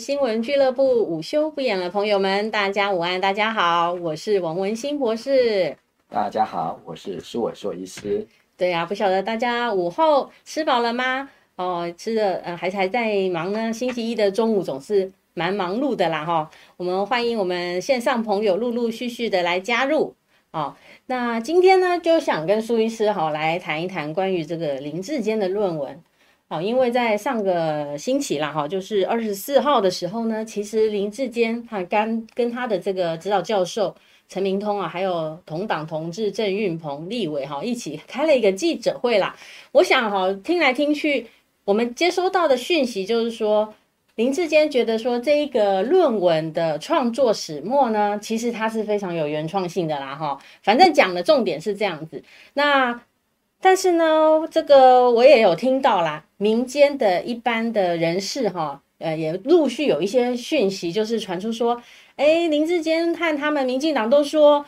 新闻俱乐部午休不演了，朋友们，大家午安，大家好，我是王文新博士。大家好，我是苏伟硕医师。对呀、啊，不晓得大家午后吃饱了吗？哦，吃的呃还还在忙呢。星期一的中午总是蛮忙碌的啦，哈、哦。我们欢迎我们线上朋友陆陆续续的来加入。哦，那今天呢，就想跟苏医师哈、哦、来谈一谈关于这个林志坚的论文。好，因为在上个星期啦，哈，就是二十四号的时候呢，其实林志坚他刚跟他的这个指导教授陈明通啊，还有同党同志郑运鹏立委哈，一起开了一个记者会啦。我想哈，听来听去，我们接收到的讯息就是说，林志坚觉得说这一个论文的创作始末呢，其实它是非常有原创性的啦，哈。反正讲的重点是这样子。那但是呢，这个我也有听到啦。民间的一般的人士哈，呃，也陆续有一些讯息，就是传出说，哎，林志坚和他们民进党都说，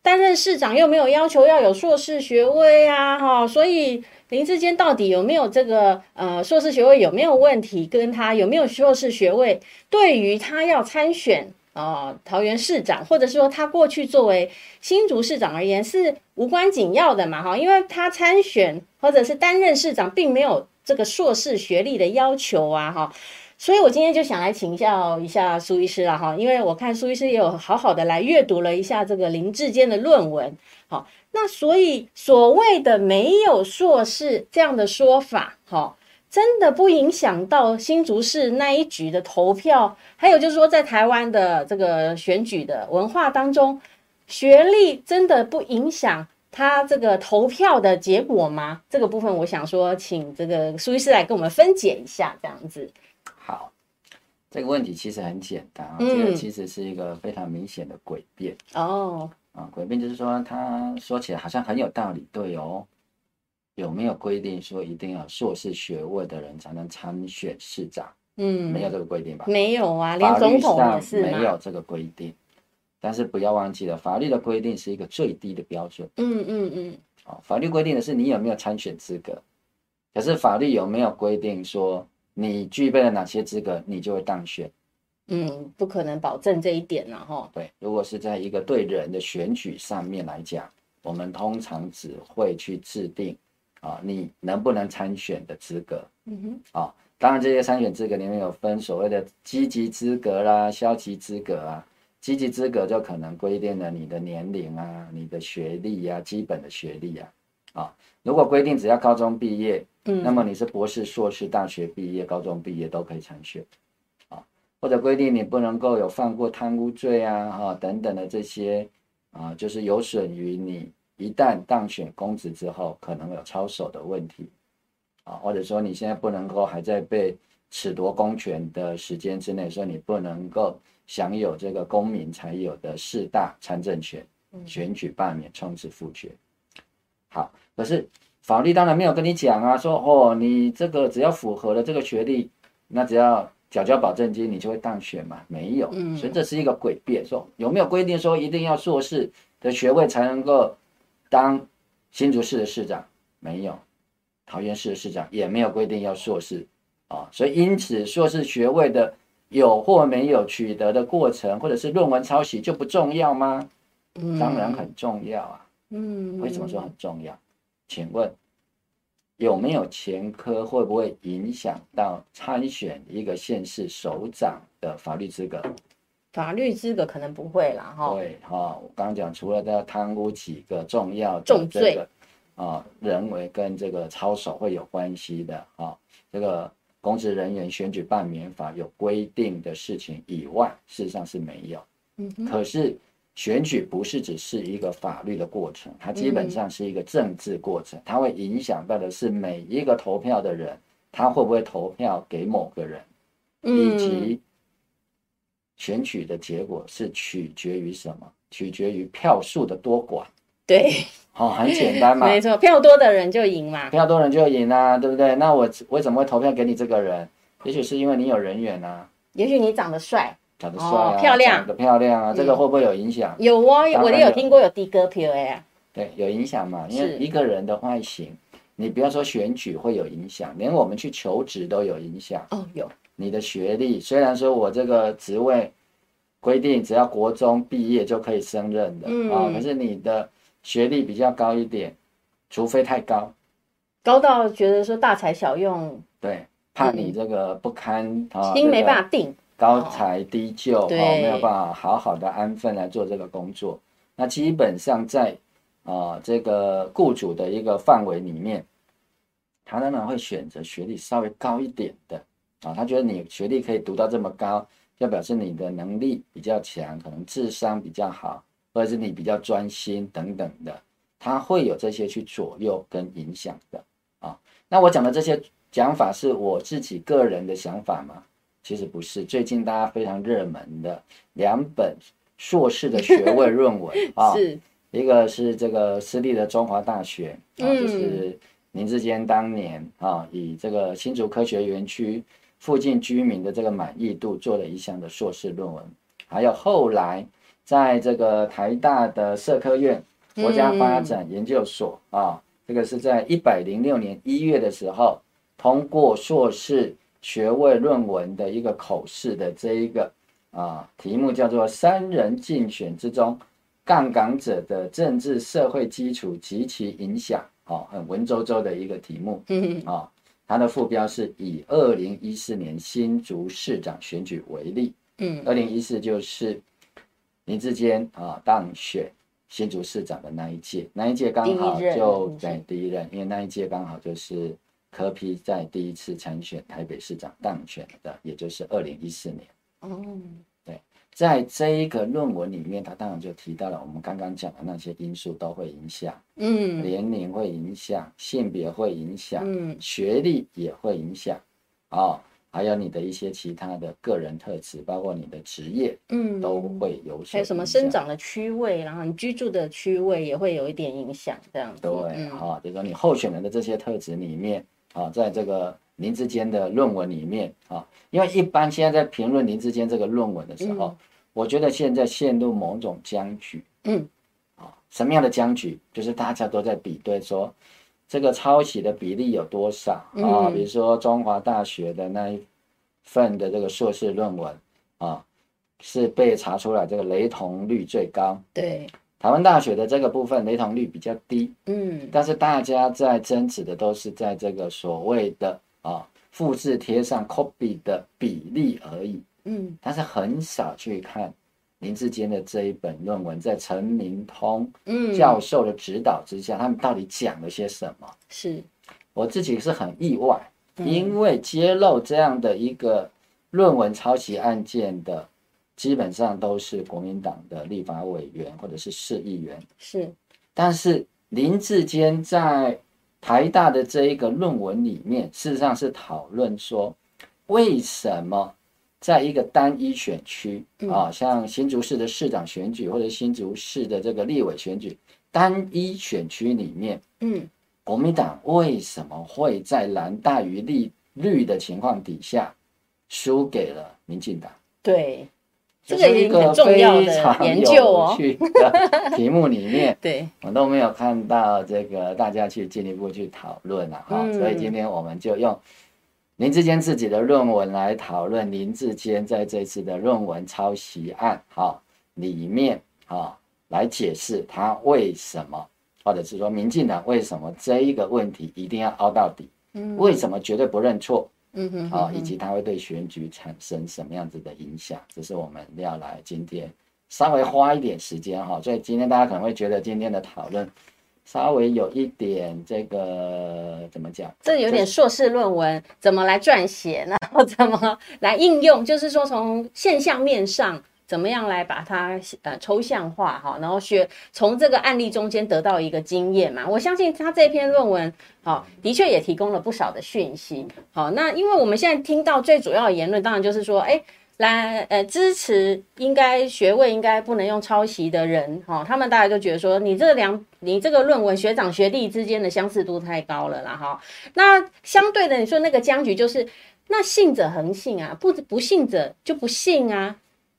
担任市长又没有要求要有硕士学位啊，哈，所以林志坚到底有没有这个呃硕士学位有没有问题？跟他有没有硕士学位，对于他要参选啊、桃园市长，或者是说他过去作为新竹市长而言是无关紧要的嘛，哈，因为他参选或者是担任市长，并没有。这个硕士学历的要求啊，哈，所以我今天就想来请教一下苏医师了，哈，因为我看苏医师也有好好的来阅读了一下这个林志坚的论文，好，那所以所谓的没有硕士这样的说法，哈，真的不影响到新竹市那一局的投票，还有就是说在台湾的这个选举的文化当中，学历真的不影响。他这个投票的结果吗？这个部分我想说，请这个苏医师来跟我们分解一下，这样子。好，这个问题其实很简单，嗯，这个其实是一个非常明显的诡辩哦。啊，诡辩就是说，他说起来好像很有道理，对哦。有没有规定说一定要硕士学位的人才能参选市长？嗯，没有这个规定吧？没有啊，连总统也是没有这个规定。但是不要忘记了，法律的规定是一个最低的标准。嗯嗯嗯。好，法律规定的是你有没有参选资格，可是法律有没有规定说你具备了哪些资格，你就会当选？嗯，不可能保证这一点了哈。对，如果是在一个对人的选举上面来讲，我们通常只会去制定啊，你能不能参选的资格。嗯哼。啊，当然这些参选资格里面有分所谓的积极资格啦、消极资格啊。积极资格就可能规定了你的年龄啊、你的学历啊、基本的学历啊。啊，如果规定只要高中毕业，嗯，那么你是博士、硕士、大学毕业、高中毕业都可以参选。啊，或者规定你不能够有犯过贪污罪啊、啊等等的这些啊，就是有损于你一旦当选公职之后可能有操守的问题。啊，或者说你现在不能够还在被褫夺公权的时间之内，说你不能够。享有这个公民才有的四大参政权：选举、罢免、冲刺、复决。好，可是法律当然没有跟你讲啊，说哦，你这个只要符合了这个学历，那只要缴交保证金，你就会当选嘛？没有，所以这是一个诡辩。说有没有规定说一定要硕士的学位才能够当新竹市的市长？没有，桃园市的市长也没有规定要硕士啊，所以因此硕士学位的。有或没有取得的过程，或者是论文抄袭就不重要吗？嗯，当然很重要啊。嗯，为什么说很重要？请问有没有前科？会不会影响到参选一个县市首长的法律资格？法律资格可能不会啦。哈。对哈，我刚刚讲除了要贪污几个重要的这个重罪啊，人为跟这个操守会有关系的啊，这个。公职人员选举罢免法有规定的事情以外，事实上是没有。嗯，可是选举不是只是一个法律的过程，它基本上是一个政治过程，它会影响到的是每一个投票的人，他会不会投票给某个人，以及选举的结果是取决于什么？取决于票数的多寡。对，哦，很简单嘛，没错，票多的人就赢嘛，票多人就赢啊，对不对？那我为什么会投票给你这个人？也许是因为你有人缘啊，也许你长得帅。长得帅啊，哦、漂亮，长得漂亮啊，嗯、这个会不会有影响？有哦，有我也有听过有的哥票哎。对，有影响嘛？因为一个人的外形，你不要说选举会有影响，连我们去求职都有影响。哦，有。你的学历，虽然说我这个职位规定只要国中毕业就可以升任的啊、可是你的学历比较高一点，除非太高，高到觉得说大材小用，对，怕你这个不堪啊，心没办法定。高才低就，哦，对没有办法好好的安分来做这个工作。那基本上在啊、呃、这个雇主的一个范围里面，他当然会选择学历稍微高一点的啊、哦。他觉得你学历可以读到这么高，就表示你的能力比较强，可能智商比较好，或者是你比较专心等等的，他会有这些去左右跟影响的啊、哦。那我讲的这些讲法是我自己个人的想法吗？其实不是，最近大家非常热门的两本硕士的学位论文 啊，是一个是这个私立的中华大学啊，嗯、就是林志坚当年啊，以这个新竹科学园区附近居民的这个满意度做了一项的硕士论文，还有后来在这个台大的社科院国家发展研究所啊，这个是在一百零六年一月的时候通过硕士。学位论文的一个口试的这一个啊题目叫做“三人竞选之中，杠杆者的政治社会基础及其影响”，哦，很文绉绉的一个题目，嗯，啊，它的副标是以二零一四年新竹市长选举为例，嗯，二零一四就是林志坚啊当选新竹市长的那一届，那一届刚好就在第一任，因为那一届刚好就是。柯 P 在第一次参选台北市长当选的，也就是二零一四年。哦，对，在这一个论文里面，他当然就提到了我们刚刚讲的那些因素都会影响。嗯，年龄会影响，性别会影响，嗯，学历也会影响。哦，还有你的一些其他的个人特质，包括你的职业，嗯，都会有所。还有什么生长的区位，然后你居住的区位也会有一点影响，这样子。对，好、嗯，就是说你候选人的这些特质里面。啊，在这个林志坚的论文里面啊，因为一般现在在评论林志坚这个论文的时候，嗯、我觉得现在陷入某种僵局。嗯，啊，什么样的僵局？就是大家都在比对说，这个抄袭的比例有多少啊？比如说中华大学的那一份的这个硕士论文啊，是被查出来这个雷同率最高。对。台湾大学的这个部分雷同率比较低，嗯，但是大家在争执的都是在这个所谓的啊复制贴上 copy 的比例而已，嗯，但是很少去看林志坚的这一本论文，在陈明通教授的指导之下，他们到底讲了些什么？是，我自己是很意外，因为揭露这样的一个论文抄袭案件的。基本上都是国民党的立法委员或者是市议员，是。但是林志坚在台大的这一个论文里面，事实上是讨论说，为什么在一个单一选区啊，像新竹市的市长选举或者新竹市的这个立委选举，单一选区里面，嗯，国民党为什么会在蓝大于绿绿的情况底下输给了民进党？对。这个是一个非常有趣的题目里面，对。我都没有看到这个大家去进一步去讨论了，哈，所以今天我们就用林志坚自己的论文来讨论林志坚在这次的论文抄袭案，哈，里面啊来解释他为什么，或者是说民进党为什么这一个问题一定要凹到底，为什么绝对不认错？嗯哼，好，以及它会对选举产生什么样子的影响，这是我们要来今天稍微花一点时间哈。所以今天大家可能会觉得今天的讨论稍微有一点这个怎么讲？这有点硕士论文怎么来撰写，然后怎么来应用？就是说从现象面上怎么样来把它呃抽象化哈，然后学从这个案例中间得到一个经验嘛。我相信他这篇论文好，的确也提供了不少的讯息。好，那因为我们现在听到最主要的言论，当然就是说，哎。来，呃，支持应该学位应该不能用抄袭的人，哈、他们大家就觉得说，你这两，你这个论文学长学弟之间的相似度太高了啦，哈、那相对的，你说那个僵局就是，那信者恒信啊，不不信者就不信啊。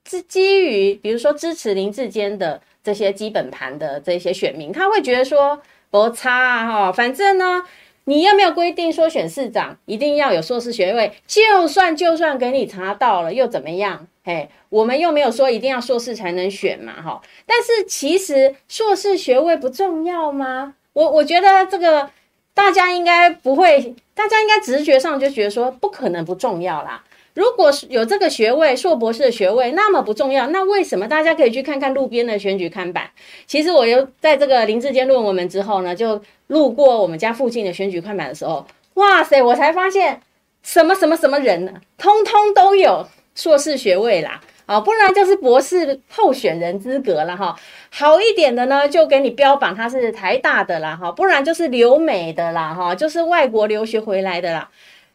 是基于比如说支持林志坚的这些基本盘的这些选民，他会觉得说不差啊，哈、反正呢。你又没有规定说选市长一定要有硕士学位，就算就算给你查到了又怎么样？嘿，我们又没有说一定要硕士才能选嘛，哈。但是其实硕士学位不重要吗？我我觉得这个大家应该不会，大家应该直觉上就觉得说不可能不重要啦。如果是有这个学位，硕博士的学位那么不重要，那为什么大家可以去看看路边的选举看板？其实我又在这个林志坚论文之后呢，就路过我们家附近的选举看板的时候，哇塞，我才发现什么什么什么人呢，通通都有硕士学位啦，啊，不然就是博士候选人资格了哈。好一点的呢，就给你标榜他是台大的啦，哈，不然就是留美的啦，哈，就是外国留学回来的啦，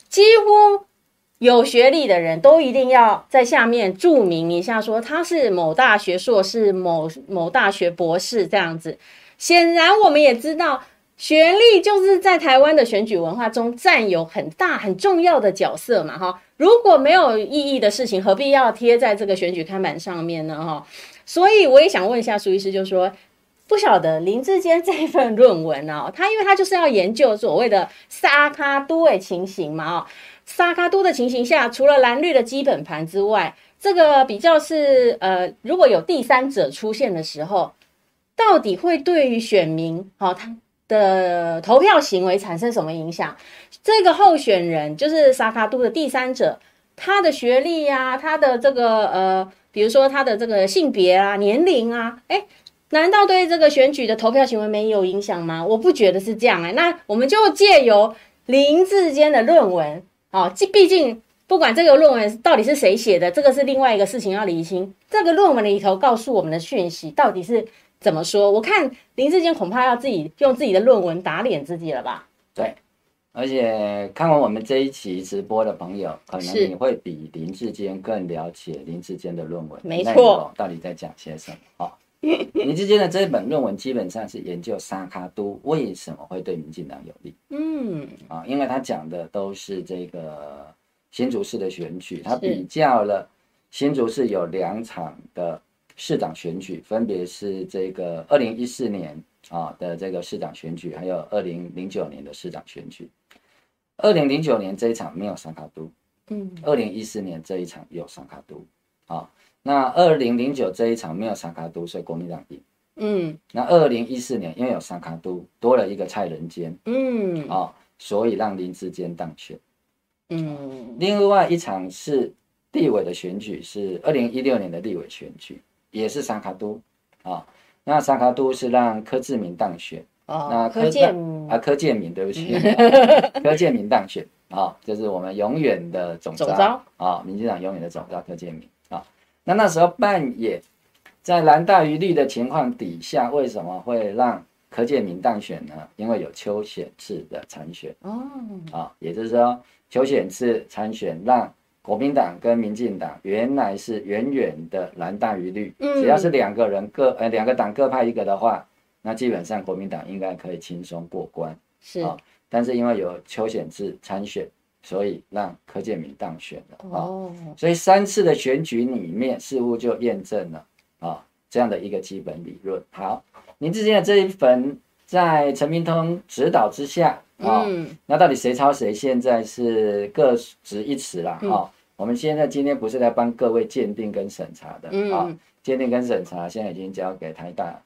几乎。有学历的人都一定要在下面注明一下，说他是某大学硕士、某某大学博士这样子。显然，我们也知道，学历就是在台湾的选举文化中占有很大很重要的角色嘛，哈。如果没有意义的事情，何必要贴在这个选举看板上面呢，哈？所以，我也想问一下苏医师，就是说，不晓得林志坚这份论文哦，他因为他就是要研究所谓的三脚督的情形嘛，哦。沙卡督的情形下，除了蓝绿的基本盘之外，这个比较是呃，如果有第三者出现的时候，到底会对于选民好、哦、他的投票行为产生什么影响？这个候选人就是沙卡督的第三者，他的学历呀、啊，他的这个呃，比如说他的这个性别啊、年龄啊，诶，难道对这个选举的投票行为没有影响吗？我不觉得是这样哎、那我们就借由林志坚的论文。哦，这毕竟不管这个论文到底是谁写的，这个是另外一个事情要厘清。这个论文里头告诉我们的讯息到底是怎么说？我看林志坚恐怕要自己用自己的论文打脸自己了吧？对，而且看完我们这一期直播的朋友，可能你会比林志坚更了解林志坚的论文，没错，到底在讲些什么？哦，林智坚的这一本论文基本上是研究沙卡都为什么会对民进党有利。嗯，啊，因为他讲的都是这个新竹市的选举，他比较了新竹市有两场的市长选举，分别是这个二零一四年啊的这个市长选举，还有二零零九年的市长选举。二零零九年这一场没有三脚督，嗯，二零一四年这一场有三卡都，啊，那二零零九这一场没有三卡都，所以国民党赢。嗯，那二零一四年因为有三卡都，多了一个蔡仁坚，嗯，啊、哦，所以让林志坚当选。嗯，另外一场是地委的选举，是二零一六年的地委选举，也是三卡都，啊、哦，那三卡都是让柯志明当选。哦，那柯建啊柯建明，对不起，柯建明当选，啊、哦，就是我们永远的总召，啊、哦，民进党永远的总召柯建铭，啊、哦，那那时候扮演。在蓝大于绿的情况底下，为什么会让柯建铭当选呢？因为有邱显智的参选哦，啊，也就是说邱显智参选，让国民党跟民进党原来是远远的蓝大于绿，只要是两个人各呃两个党各派一个的话，那基本上国民党应该可以轻松过关是啊。但是因为有邱显智参选，所以让柯建明当选了哦。所以三次的选举里面，似乎就验证了。啊，这样的一个基本理论。好，林智坚的这一份在陈明通指导之下，啊、嗯，那到底谁抄谁，现在是各执一词了。哈、嗯，我们现在今天不是来帮各位鉴定跟审查的，嗯、啊，鉴定跟审查现在已经交给台大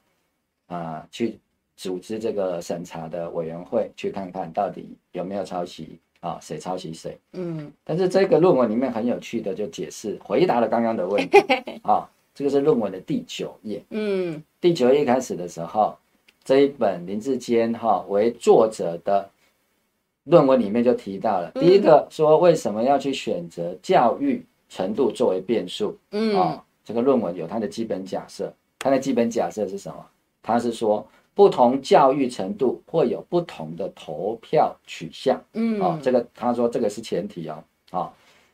啊去组织这个审查的委员会，去看看到底有没有抄袭啊，谁抄袭谁。嗯，但是这个论文里面很有趣的就解释回答了刚刚的问题，啊。这个是论文的第九页。嗯，第九页开始的时候，这一本林志坚哈为作者的论文里面就提到了，第一个说为什么要去选择教育程度作为变数？嗯，啊，这个论文有它的基本假设，它的基本假设是什么？它是说不同教育程度会有不同的投票取向。嗯，哦，这个他说这个是前提哦，啊、哦，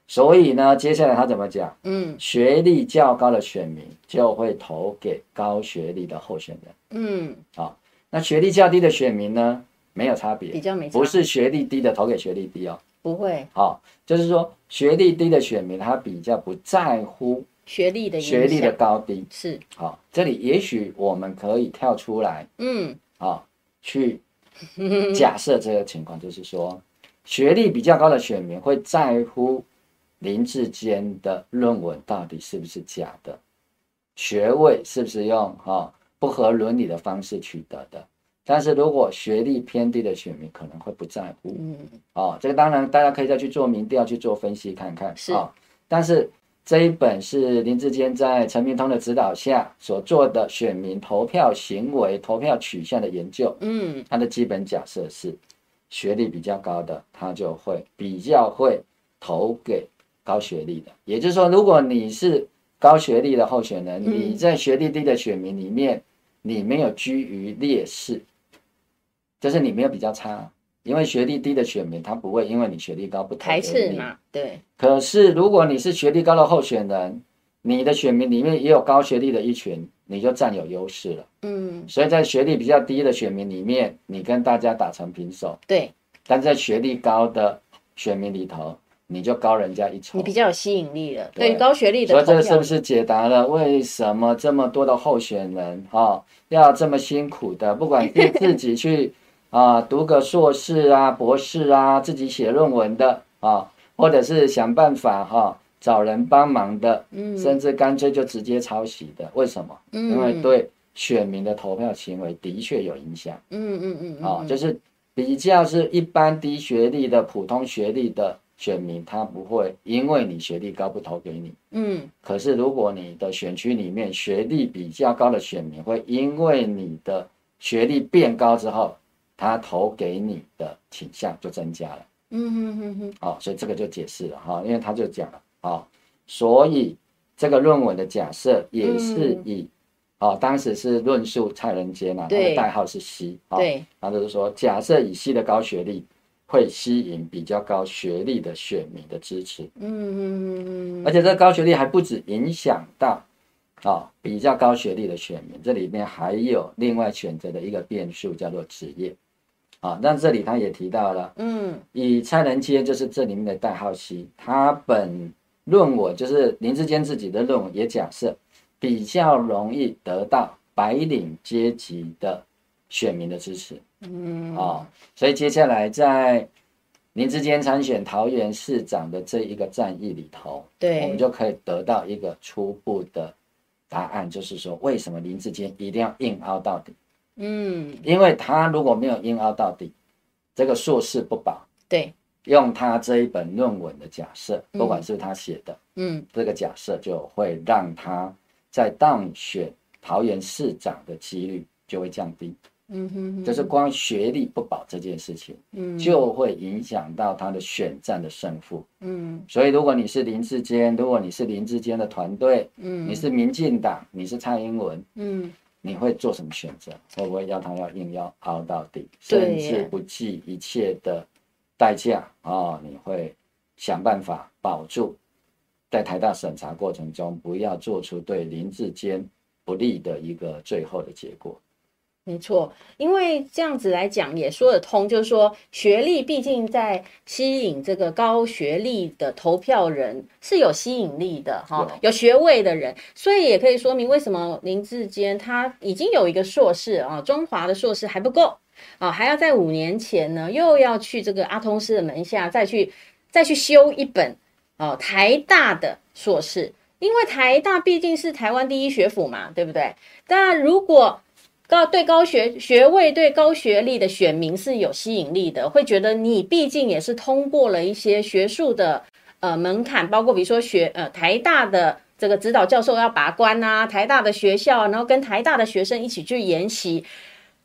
所以呢，接下来他怎么讲？嗯，学历较高的选民就会投给高学历的候选人。嗯，啊、哦，那学历较低的选民呢？没有差别，比较没差，不是学历低的投给学历低哦，不会，好、哦，就是说学历低的选民他比较不在乎学历的学历的高低，是，好、哦，这里也许我们可以跳出来，嗯，啊、哦，去假设这个情况，就是说学历比较高的选民会在乎林志坚的论文到底是不是假的，学位是不是用哈、哦、不合伦理的方式取得的。但是如果学历偏低的选民可能会不在乎，嗯，哦，这个当然大家可以再去做民调去做分析看看，是、哦。但是这一本是林志坚在陈明通的指导下所做的选民投票行为、投票取向的研究，嗯，他的基本假设是学历比较高的他就会比较会投给高学历的，也就是说，如果你是高学历的候选人，嗯、你在学历低的选民里面，你没有居于劣势。就是你没有比较差，因为学历低的选民他不会因为你学历高不排斥嘛，对。可是如果你是学历高的候选人，你的选民里面也有高学历的一群，你就占有优势了。嗯。所以在学历比较低的选民里面，你跟大家打成平手。对。但在学历高的选民里头，你就高人家一筹。你比较有吸引力了。对，对高学历的。所以这是不是解答了为什么这么多的候选人哈、哦、要这么辛苦的，不管是自己去。啊，读个硕士啊、博士啊，自己写论文的啊，或者是想办法哈、啊、找人帮忙的，嗯，甚至干脆就直接抄袭的，为什么？嗯，因为对选民的投票行为的确有影响。嗯嗯嗯，啊，就是比较是一般低学历的普通学历的选民，他不会因为你学历高不投给你。嗯，可是如果你的选区里面学历比较高的选民，会因为你的学历变高之后。他投给你的倾向就增加了，嗯哼哼哼，哦，所以这个就解释了哈，因为他就讲了，哦，所以这个论文的假设也是以，嗯、哦，当时是论述蔡仁杰呢，他的代号是 C，对，他、哦、就是说，假设以 C 的高学历会吸引比较高学历的选民的支持，嗯嗯嗯嗯，而且这个高学历还不止影响到。啊、哦，比较高学历的选民，这里面还有另外选择的一个变数，叫做职业。啊、哦，但这里他也提到了，嗯，以蔡仁坚就是这里面的代号 C，他本论我就是林志坚自己的论文也假设比较容易得到白领阶级的选民的支持，嗯，啊、哦，所以接下来在林志坚参选桃园市长的这一个战役里头，对，我们就可以得到一个初步的。答案就是说，为什么林志坚一定要硬凹到底？嗯，因为他如果没有硬凹到底，这个硕士不保。对，用他这一本论文的假设，不管是他写的，嗯，这个假设就会让他在当选桃园市长的几率就会降低。嗯哼，就是光学历不保这件事情，嗯，就会影响到他的选战的胜负，嗯，所以如果你是林志坚，如果你是林志坚的团队，嗯，你是民进党，你是蔡英文，嗯，你会做什么选择？会不会要他要硬要熬到底，甚至不计一切的代价啊、哦？你会想办法保住在台大审查过程中不要做出对林志坚不利的一个最后的结果。没错，因为这样子来讲也说得通，就是说学历毕竟在吸引这个高学历的投票人是有吸引力的哈，有学位的人，所以也可以说明为什么林志坚他已经有一个硕士啊，中华的硕士还不够啊，还要在五年前呢又要去这个阿通师的门下再去再去修一本啊台大的硕士，因为台大毕竟是台湾第一学府嘛，对不对？但如果高对高学学位对高学历的选民是有吸引力的，会觉得你毕竟也是通过了一些学术的呃门槛，包括比如说学呃台大的这个指导教授要把关啊，台大的学校，然后跟台大的学生一起去研习，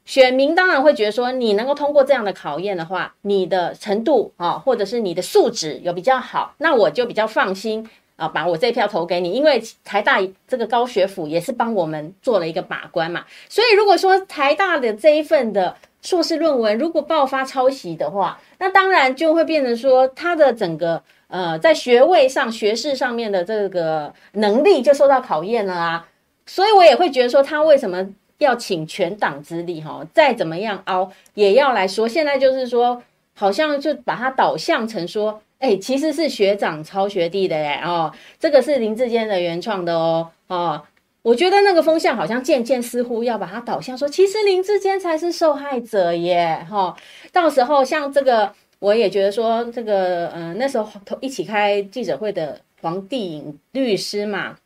选民当然会觉得说你能够通过这样的考验的话，你的程度啊或者是你的素质有比较好，那我就比较放心。啊，把我这一票投给你，因为台大这个高学府也是帮我们做了一个把关嘛。所以如果说台大的这一份的硕士论文如果爆发抄袭的话，那当然就会变成说他的整个呃在学位上、学士上面的这个能力就受到考验了啊。所以我也会觉得说他为什么要请全党之力哈，再怎么样凹也要来说。现在就是说，好像就把它导向成说。哎、其实是学长抄学弟的哎哦，这个是林志坚的原创的哦哦，我觉得那个风向好像渐渐似乎要把它导向说，其实林志坚才是受害者耶哈、哦。到时候像这个，我也觉得说这个嗯、那时候一起开记者会的黄帝颖律师嘛，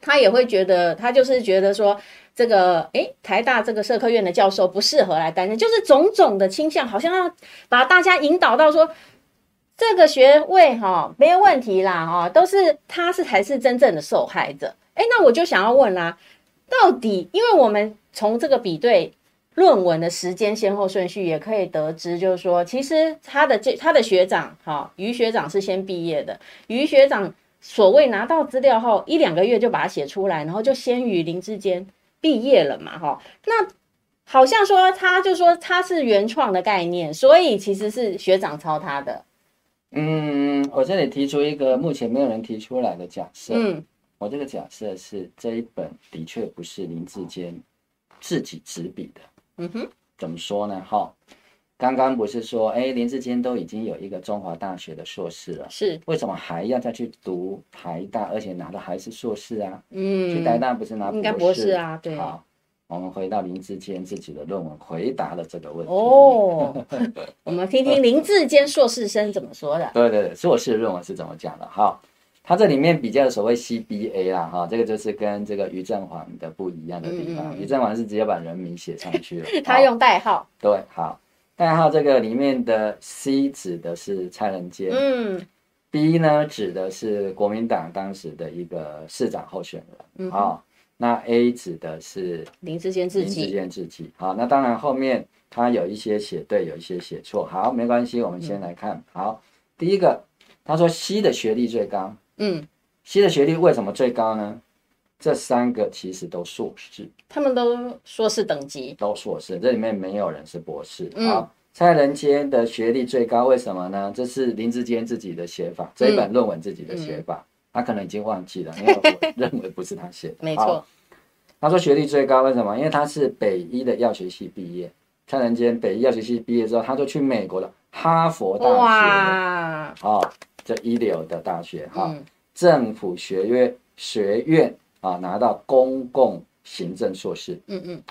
他也会觉得他就是觉得说这个哎、欸，台大这个社科院的教授不适合来担任，就是种种的倾向，好像要把大家引导到说。这个学位哈没有问题啦哈，都是他是才是真正的受害者。哎，那我就想要问啦，到底因为我们从这个比对论文的时间先后顺序，也可以得知，就是说，其实他的这他的学长哈于学长是先毕业的，于学长所谓拿到资料后一两个月就把它写出来，然后就先于林志坚毕业了嘛哈。那好像说他就说他是原创的概念，所以其实是学长抄他的。嗯，我这里提出一个目前没有人提出来的假设。嗯，我这个假设是这一本的确不是林志坚自己执笔的。嗯哼，怎么说呢？哈，刚刚不是说，哎，林志坚都已经有一个中华大学的硕士了，是为什么还要再去读台大，而且拿的还是硕士啊？嗯，去台大不是拿博士应该博士啊？对。好。我们回到林志坚自己的论文，回答了这个问题。哦，我们听听林志坚硕士生怎么说的。对对对，硕士论文是怎么讲的？哈，他这里面比较所谓 CBA 啦，哈，这个就是跟这个余正煌的不一样的地方。余正煌是直接把人名写上去了，他用代号。对，好，代号这个里面的 C 指的是蔡仁坚，嗯，B 呢指的是国民党当时的一个市长候选人，嗯，好。那 A 指的是林志坚自己，林志坚自己。好，那当然后面他有一些写对，有一些写错。好，没关系，我们先来看。嗯、好，第一个，他说 C 的学历最高。嗯，C 的学历为什么最高呢？这三个其实都硕士，他们都硕士等级，都硕士。这里面没有人是博士。嗯、好，蔡仁坚的学历最高，为什么呢？这是林志坚自己的写法，这一本论文自己的写法。他可能已经忘记了，因为我 认为不是他写的。没错，他说学历最高，为什么？因为他是北医的药学系毕业。蔡仁坚北医药学系毕业之后，他就去美国的哈佛大学，哇，哦，这一流的大学哈，嗯、政府学院学院啊，拿到公共行政硕士。嗯嗯，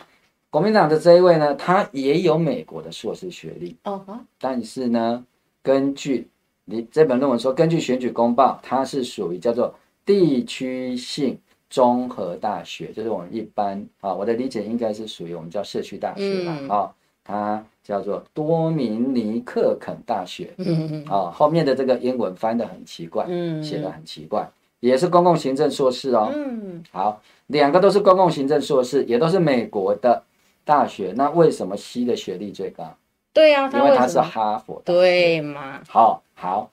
国民党的这一位呢，他也有美国的硕士学历。哦哈，但是呢，根据你这本论文说，根据选举公报，它是属于叫做地区性综合大学，就是我们一般啊，我的理解应该是属于我们叫社区大学吧，啊、嗯，它叫做多明尼克肯大学，嗯啊，后面的这个英文翻得很奇怪，嗯，写得很奇怪，也是公共行政硕士哦，嗯，好，两个都是公共行政硕士，也都是美国的大学，那为什么 C 的学历最高？对呀、啊，因为它是哈佛的，对嘛？好，好，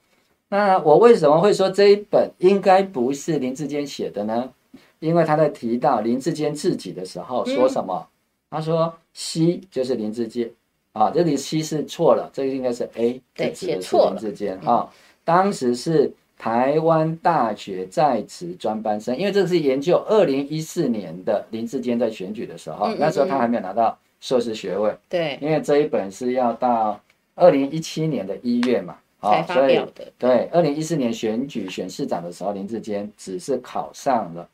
那我为什么会说这一本应该不是林志坚写的呢？因为他在提到林志坚自己的时候说什么？嗯、他说 C 就是林志坚啊，这里 C 是错了，这个应该是 A，对，写错了。林志坚啊，当时是台湾大学在职专班生，因为这是研究二零一四年的林志坚在选举的时候，嗯嗯嗯，那时候他还没有拿到。硕士学位，对，因为这一本是要到二零一七年的一月嘛，才发表的。对，二零一四年选举选市长的时候，林志坚只是考上了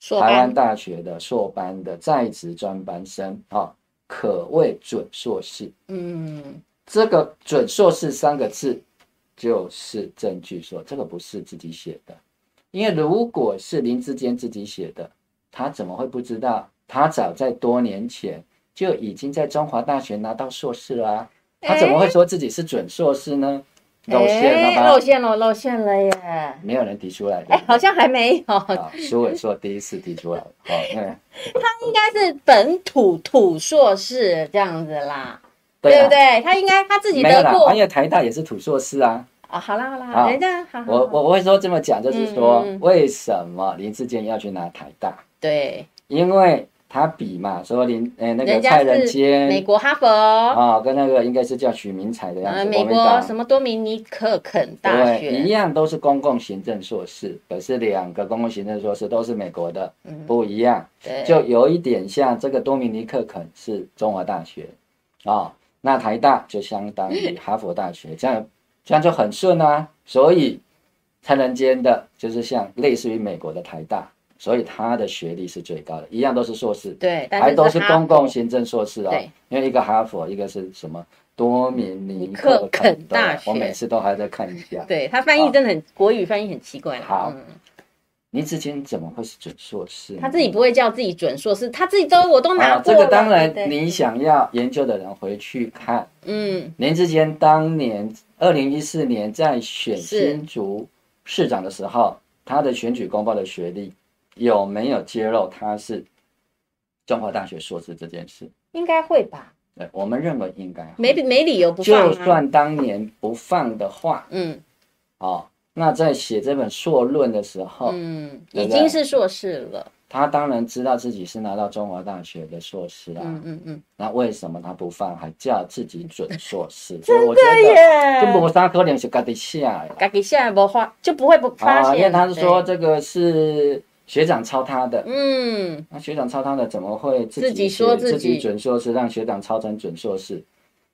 台湾大学的硕班的在职专班生，啊、哦，可谓准硕士。嗯，这个准硕士三个字就是证据，说这个不是自己写的，因为如果是林志坚自己写的，他怎么会不知道？他早在多年前。就已经在中华大学拿到硕士了啊，他怎么会说自己是准硕士呢？露馅了吧？露馅了，露馅了耶！没有人提出来的，哎，好像还没有。苏伟说第一次提出来，好，他应该是本土土硕士这样子啦，对不对？他应该他自己得过，因为台大也是土硕士啊。啊，好啦好啦，好人家好，好我我我会说这么讲，就是说、为什么林志坚要去拿台大？对，因为他比嘛，说林呃那个蔡仁坚美国哈佛，啊，跟那个应该是叫许明才的样呃，子，美国什么多米尼克肯大对，学，一样都是公共行政硕士，可是两个公共行政硕士都是美国的，嗯。不一样，对，就有一点像这个多米尼克肯是中华大学啊，那台大就相当于哈佛大学，这样这样就很顺啊，所以蔡仁坚的就是像类似于美国的台大。所以他的学历是最高的，一样都是硕士，对，但还都是公共行政硕士哦。对，因为一个哈佛，一个是什么多米尼克克肯大学我每次都还在看一下。对他翻译真的很国语翻译很奇怪好嗯林志坚怎么会是准硕士？他自己不会叫自己准硕士，他自己都我都拿啊，过了。这个当然，你想要研究的人回去看嗯，林志坚当年二零一四年在选新竹市长的时候，他的选举公报的学历有没有揭露他是中华大学硕士这件事？应该会吧，对，我们认为应该没没理由不放啊。就算当年不放的话，嗯哦，那在写这本硕论的时候，嗯，对对已经是硕士了。他当然知道自己是拿到中华大学的硕士啊。嗯嗯嗯，那为什么他不放，还叫自己准硕士？真的耶，这无啥可能是家己写的自己现在不发就不会不发啊，现。因为他是说，这个是学长抄他的，嗯，那学长抄他的怎么会自自己写说自己自己准硕士，让学长抄成准硕士？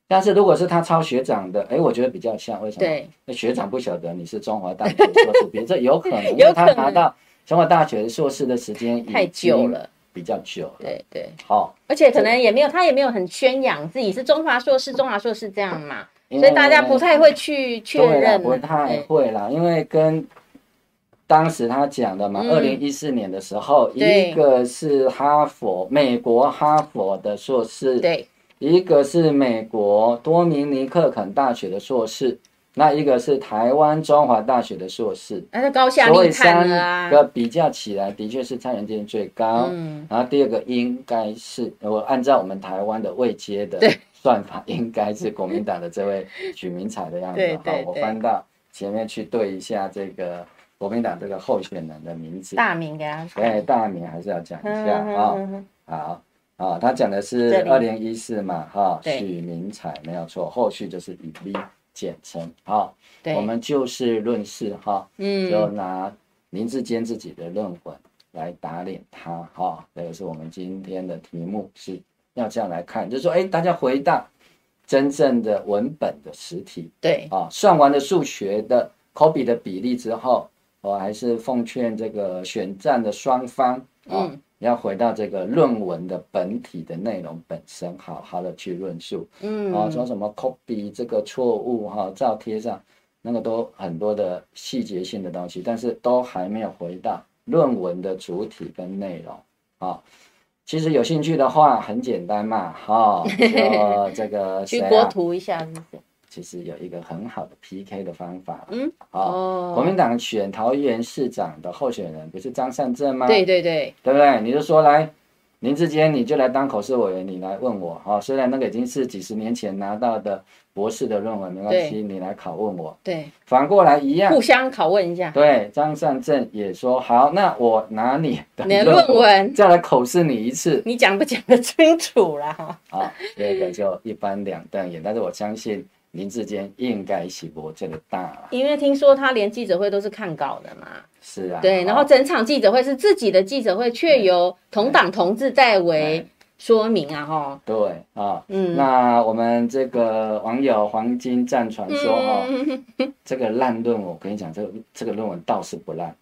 但是如果是他抄学长的，哎，我觉得比较像，为什么？对，那学长不晓得你是中华大学的硕士，别这有可能，因为他拿到中华大学的硕士的时间太久了，比较久了。对对，好，而且可能也没有他也没有很宣扬自己是中华硕士，中华硕士这样嘛，所以大家不太会去确对啦认。不太对会啦，因为跟当时他讲的嘛，嗯二零一四年的时候，一个是哈佛美国哈佛的硕士，对一个是美国多明尼克肯大学的硕士，那一个是台湾中华大学的硕士，那就高下所以立判三了啊。个比较起来，的确是蔡仁坚最高。嗯，然后第二个应该是我按照我们台湾的位阶的 算法，应该是国民党的这位许明才的样子。好，我翻到前面去对一下这个国民党这个候选人的名字。大名给他说。对，大名还是要讲一下嗯啊、好，啊，他讲的是里。二零一四嘛，哈、对。许明才没有错，后续就是以 V 简称。好，对，我们就事论事哈。就嗯，拿林志坚自己的论文来打脸他，哈，这个是我们今天的题目，是要这样来看，就是说，哎，大家回到真正的文本的实体。对，啊，算完了数学的口笔的比例之后，我还是奉劝这个选战的双方啊，嗯要回到这个论文的本体的内容本身，好好的去论述。嗯，啊，说什么 copy 这个错误哈，照贴上，那个都很多的细节性的东西，但是都还没有回到论文的主体跟内容啊。其实有兴趣的话，很简单嘛，哈，就这个去谁啊？国图一下是不是？其实有一个很好的 PK 的方法，嗯，啊，哦，国民党选桃园市长的候选人不是张善政吗？对对对，对不对？你就说来，林志坚你就来当口试委员，你来问我哈、哦。虽然那个已经是几十年前拿到的博士的论文，没关对系，你来拷问我。对，反过来一样互，相拷问一下。对，张善政也说好，那我拿你的论文再来口试你一次你讲不讲得清楚啦？哈，啊。这个就一般两瞪眼，但是我相信林志坚应该是我这个大。因为听说他连记者会都是看稿的嘛。是啊，对，然后整场记者会是自己的记者会，却由同党同志代为说明啊，哈。对啊，嗯。那我们这个网友黄金战传说哈、嗯，这个烂论文，我跟你讲，这个这个论文倒是不烂，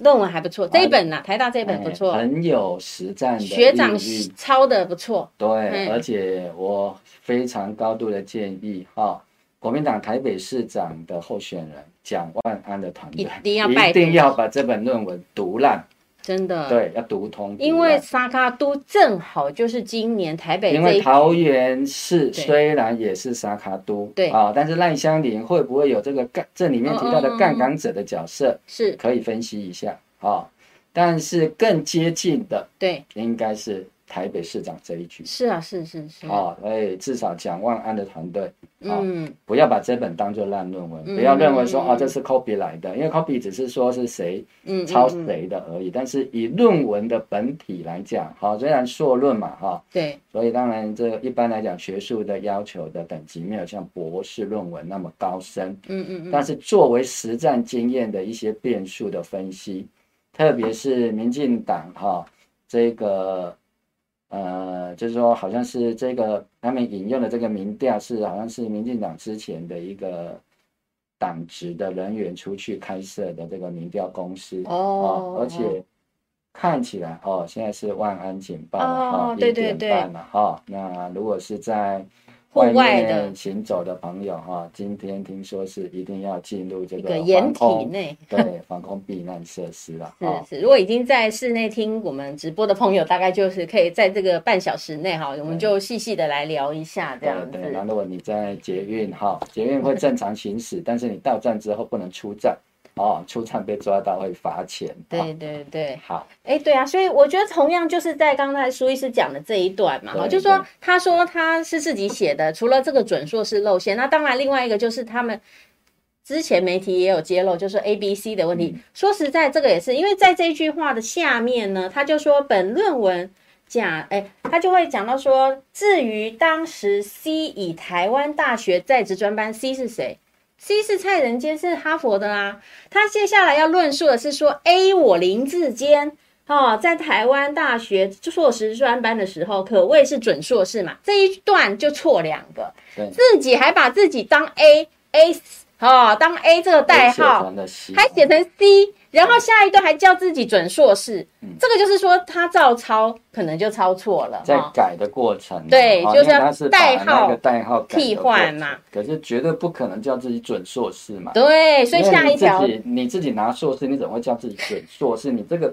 论文还不错，这一本呐，台大这一本不哎错，很有实战的学长抄的不错。对，嗯。而且我非常高度的建议哈、国民党台北市长的候选人蒋万安的团队一定要 拜一定要把这本论文读烂，真的，，对，要读通。因为沙卡都正好就是今年台北因为桃园市对虽然也是沙卡都，对啊，但是赖香林会不会有这个杠这里面提到的嗯嗯嗯杠杆者的角色，是可以分析一下啊。但是更接近的对，应该是台北市长这一局。是啊，是是是。哦，所以至少蒋万安的团队，哦、嗯，不要把这本当做烂论文，嗯、不要认为说啊这是 copy 来的，因为 copy 只是说是谁抄谁的而已。但是以论文的本体来讲，哈、哦，虽然硕论嘛，哈、哦，对，所以当然这一般来讲学术的要求的等级没有像博士论文那么高深，嗯嗯嗯。但是作为实战经验的一些变数的分析，特别是民进党哈、哦、这个。呃，就是说，好像是这个他们引用的这个民调是，好像是民进党之前的一个党职的人员出去开设的这个民调公司哦，哦，而且看起来哦，现在是万安警报了哈，一点半了哈。那如果是在户外的行走的朋友哈，今天听说是一定要进入这个掩体内，对，防空避难设施了。是是，如果已经在室内听我们直播的朋友，大概就是可以在这个半小时内哈，我们就细细的来聊一下这样子。对，那如果你在捷运哈，捷运会正常行驶，但是你到站之后不能出站。哦，出场被抓到会罚钱。对对对，好。哎，对啊，所以我觉得同样就是在刚才苏医师讲的这一段嘛，哈，就是说他说他是自己写的，除了这个准硕士露馅，那当然另外一个就是他们之前媒体也有揭露，就是 A、B、C 的问题。说实在，这个也是因为在这一句话的下面呢，他就说本论文讲，哎，他就会讲到说，至于当时 C 以台湾大学在职专班，C 是谁？C 是蔡仁坚，是哈佛的啊。他接下来要论述的是说，A 我林志坚哦，在台湾大学硕士专班的时候，可谓是准硕士嘛。这一段就错两个，自己还把自己当 A，A 哦，当 A 这个代号，还写成 C。然后下一段还叫自己准硕士，嗯、这个就是说他照抄，可能就抄错了。在改的过程，哦、对，就是要代号代号替换嘛。可是绝对不可能叫自己准硕士嘛。对，所以下一条，你自己你自己拿硕士，你怎么会叫自己准硕士？你这个。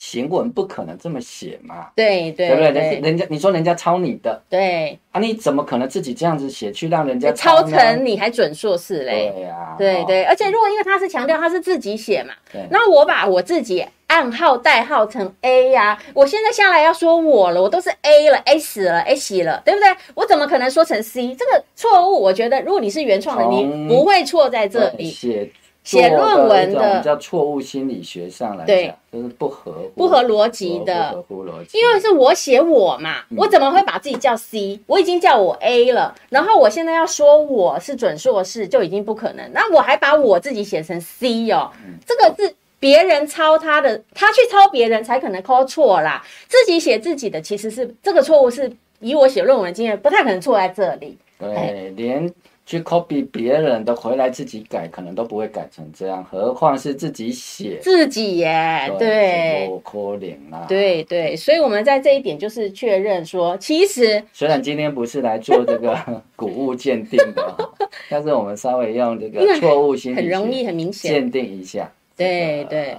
行文不可能这么写嘛？对对，对不对？人家你说人家抄你的，对啊，你怎么可能自己这样子写去让人家抄成你还准硕士嘞？对呀，对对，而且如果因为他是强调他是自己写嘛，那我把我自己暗号代号成 A 呀，我现在下来要说我了，我都是 A 了，A 死了，A 死了，对不对？我怎么可能说成 C？这个错误，我觉得如果你是原创的，你不会错在这里。写论文的叫错误心理学上来讲，就是不合不合逻辑的，不合逻辑。因为是我写我嘛，我怎么会把自己叫 C？我已经叫我 A 了，然后我现在要说我是准硕士就已经不可能，那我还把我自己写成 C 哦，这个是别人抄他的，他去抄别人才可能抄错啦。自己写自己的其实是这个错误，是以我写论文的经验，不太可能错在这里。对，连。去 copy 别人的回来自己改，可能都不会改成这样，何况是自己写自己耶？对，不可能啊！对对，所以我们在这一点就是确认说，其实虽然今天不是来做这个 古物鉴定的，但是我们稍微用这个错误心理学很容易很明显鉴定一下。对对，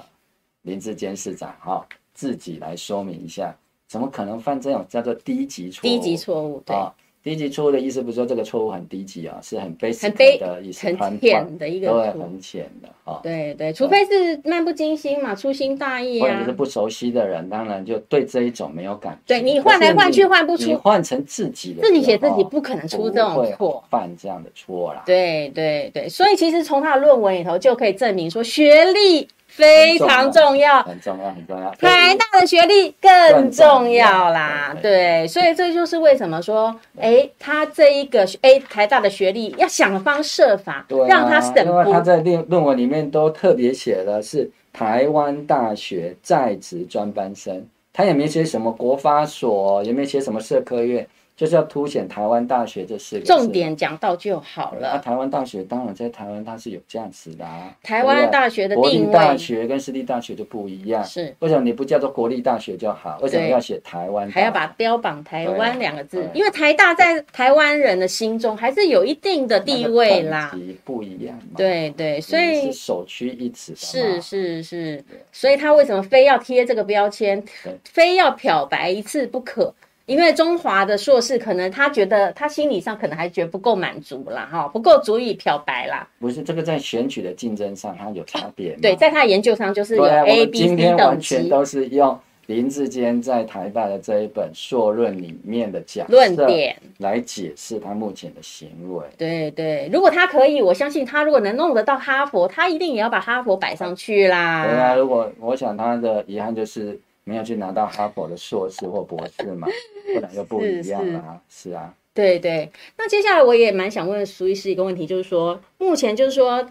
林志坚市长哈，自己来说明一下，怎么可能犯这种叫做低级错误？低级错误，对。低级错误的意思不是说这个错误很低级啊，是很 basic 的意思，很浅的一个，对，很浅的啊。对对，除非是漫不经心嘛，粗心大意啊。或者是不熟悉的人，当然就对这一种没有感觉。对，你换来换去换不出，你换成自己的，自己写自己不可能出这种错，犯这样的错啦。对对对，所以其实从他的论文里头就可以证明说学历。非常重要，很重要，很重要。台大的学历更重要啦，对，所以这就是为什么说，哎，他这一个哎台大的学历要想方设法让他省，因为他在论论文里面都特别写的是台湾大学在职专班生，他也没写什么国发所，也没写什么社科院。就是要凸显台湾大学这四个重点讲到就好了。那、啊、台湾大学当然在台湾它是有价值的啊。台湾大学的定位，国立大学跟私立大学就不一样。是为什么你不叫做国立大学就好？为什么要写台湾？还要把标榜台湾两个字？因为台大在台湾人的心中还是有一定的地位啦。不一样嘛。对对，所以是首屈一指。是是是，所以他为什么非要贴这个标签？非要漂白一次不可？因为中华的硕士，可能他觉得他心理上可能还觉得不够满足啦，哈，不够足以漂白啦。不是这个在选举的竞争上，它有差别。对，在他研究上就是有 A、B、C 等级。今天完全都是用林志坚在台大的这一本硕论里面的假论点来解释他目前的行为。对对，如果他可以，我相信他如果能弄得到哈佛，他一定也要把哈佛摆上去啦。对啊，如果我想他的遗憾就是没有去拿到哈佛的硕士或博士嘛，不然又不一样了。是，是，是啊，对对。那接下来我也蛮想问苏医师一个问题，就是说目前就是说。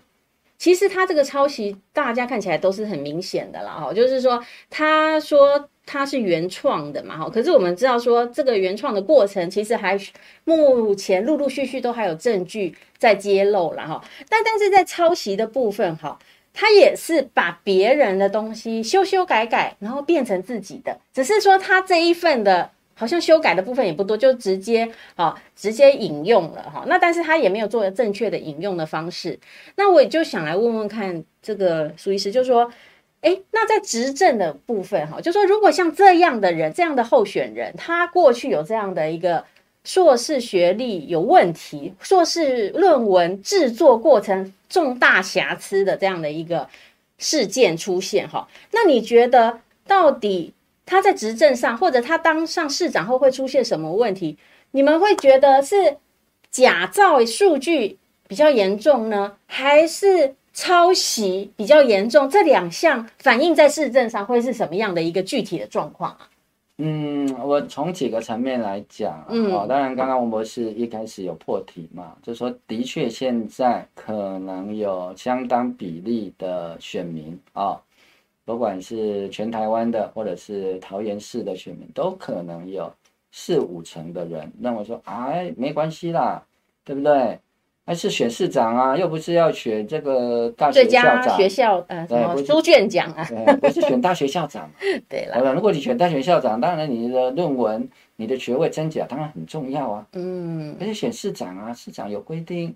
其实他这个抄袭，大家看起来都是很明显的啦，哈，就是说，他说他是原创的嘛，哈，可是我们知道说这个原创的过程，其实还目前陆陆续续都还有证据在揭露了哈，但但是在抄袭的部分，哈，他也是把别人的东西修修改改，然后变成自己的，只是说他这一份的。好像修改的部分也不多，就直接啊，直接引用了哈。那但是他也没有做正确的引用的方式。那我也就想来问问看，这个苏医师，就说，诶，那在执政的部分哈，就说如果像这样的人，这样的候选人，他过去有这样的一个硕士学历有问题，硕士论文制作过程重大瑕疵的这样的一个事件出现哈，那你觉得到底？他在执政上，或者他当上市长后会出现什么问题？你们会觉得是假造数据比较严重呢，还是抄袭比较严重？这两项反映在市政上会是什么样的一个具体的状况啊？嗯，我从几个层面来讲，嗯，哦，当然刚刚王博士一开始有破题嘛，就是说的确现在可能有相当比例的选民啊。哦不管是全台湾的，或者是桃园市的选民，都可能有四五成的人认为说，哎，没关系啦，对不对？还是选市长啊，又不是要选这个大学校长，学校呃什么书卷奖啊，对，不是选大学校长。对了，如果你选大学校长，当然你的论文、你的学位真假当然很重要啊。嗯，而且选市长啊，市长有规定。